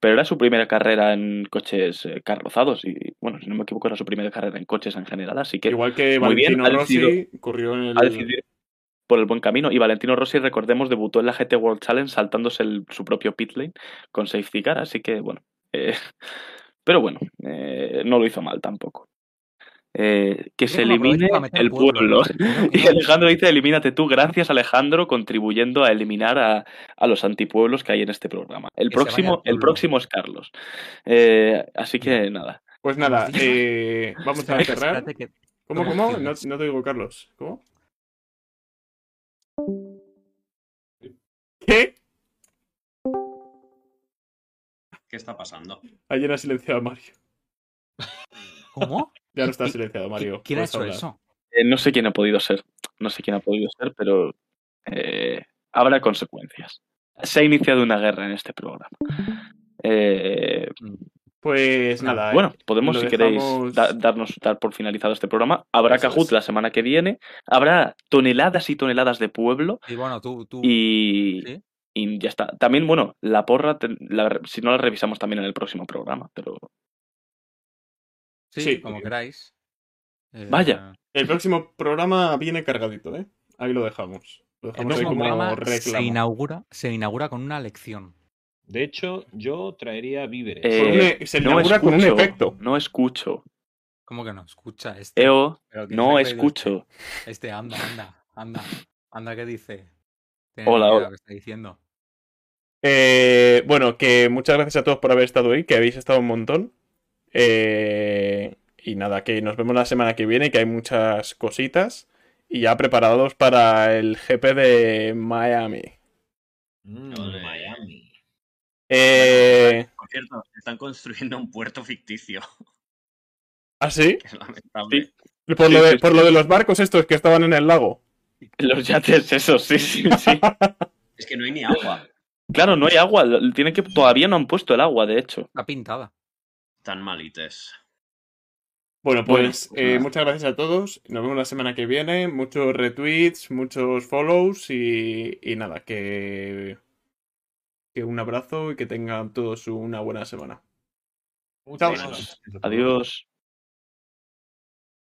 pero era su primera carrera en coches eh, carrozados y, bueno, si no me equivoco era su primera carrera en coches en general, así que Igual que Muy bien, Valentino ha Rossi decidido- corrió en el... ha decidido por el buen camino. Y Valentino Rossi, recordemos, debutó en la GT World Challenge saltándose el- su propio pit lane con safety car, así que bueno. *laughs* eh, pero bueno, eh, no lo hizo mal tampoco. Eh, que se elimine el pueblo. *laughs* Y. Alejandro dice, elimínate tú. Gracias, Alejandro, contribuyendo a eliminar a, a los antipueblos que hay en este programa. El próximo, el próximo es Carlos. Eh, así que nada. Pues nada, eh, vamos a cerrar. ¿Cómo, ¿Cómo? No, no te digo, Carlos. ¿Cómo? ¿Qué? ¿Qué está pasando? Ayer ha silenciado a Mario. ¿Cómo? *laughs* Ya no está ¿Qui- silenciado, Mario. ¿Quién ha hecho hablar. eso? Eh, no sé quién ha podido ser. No sé quién ha podido ser, pero eh, habrá consecuencias. Se ha iniciado una guerra en este programa. Eh, Pues nada. bueno, podemos, lo si queréis, dejamos- da- darnos dar por finalizado este programa. Habrá Eso Kahoot es. la semana que viene. Habrá toneladas y toneladas de pueblo. Y bueno, tú, tú. Y, ¿Sí? y ya está. También, bueno, la porra, te- la- si no la revisamos también en el próximo programa, pero Sí, Sí. como queráis. Eh, Vaya. El próximo programa viene cargadito, ¿eh? Ahí lo dejamos. Lo El dejamos ahí próximo como programa se reclamo. inaugura, se inaugura con una lección. De hecho, yo traería víveres. Eh, e- se no inaugura con un escucho, efecto. no escucho. ¿Cómo que no? Escucha este. Eo, Pero ¿quién se no escucho. Este, Este, anda, anda, anda. Anda, ¿qué dice? Tiene Hola, hola. lo que está diciendo. Eh, bueno, que muchas gracias a todos por haber estado ahí, que habéis estado un montón. Eh, y nada, que nos vemos la semana que viene, que hay muchas cositas. Y ya preparados para el GP de Miami. Mm. Miami. Eh, Por cierto, están construyendo un puerto ficticio. ¿Ah, sí? que *laughs* es lamentable. Sí. Por, Sí, lo de, sí, por sí. lo de los barcos estos que estaban en el lago. Los yates, eso, sí, sí, sí. *laughs* Es que no hay ni agua. Claro, no hay agua. Tienen que, todavía no han puesto el agua, de hecho. Está pintada. Tan malites. Bueno, Bueno, pues pues eh, muchas gracias a todos. Nos vemos la semana que viene. Muchos retweets, muchos follows y, y nada, que, que un abrazo y que tengan todos una buena semana. Muchas gracias. Adiós.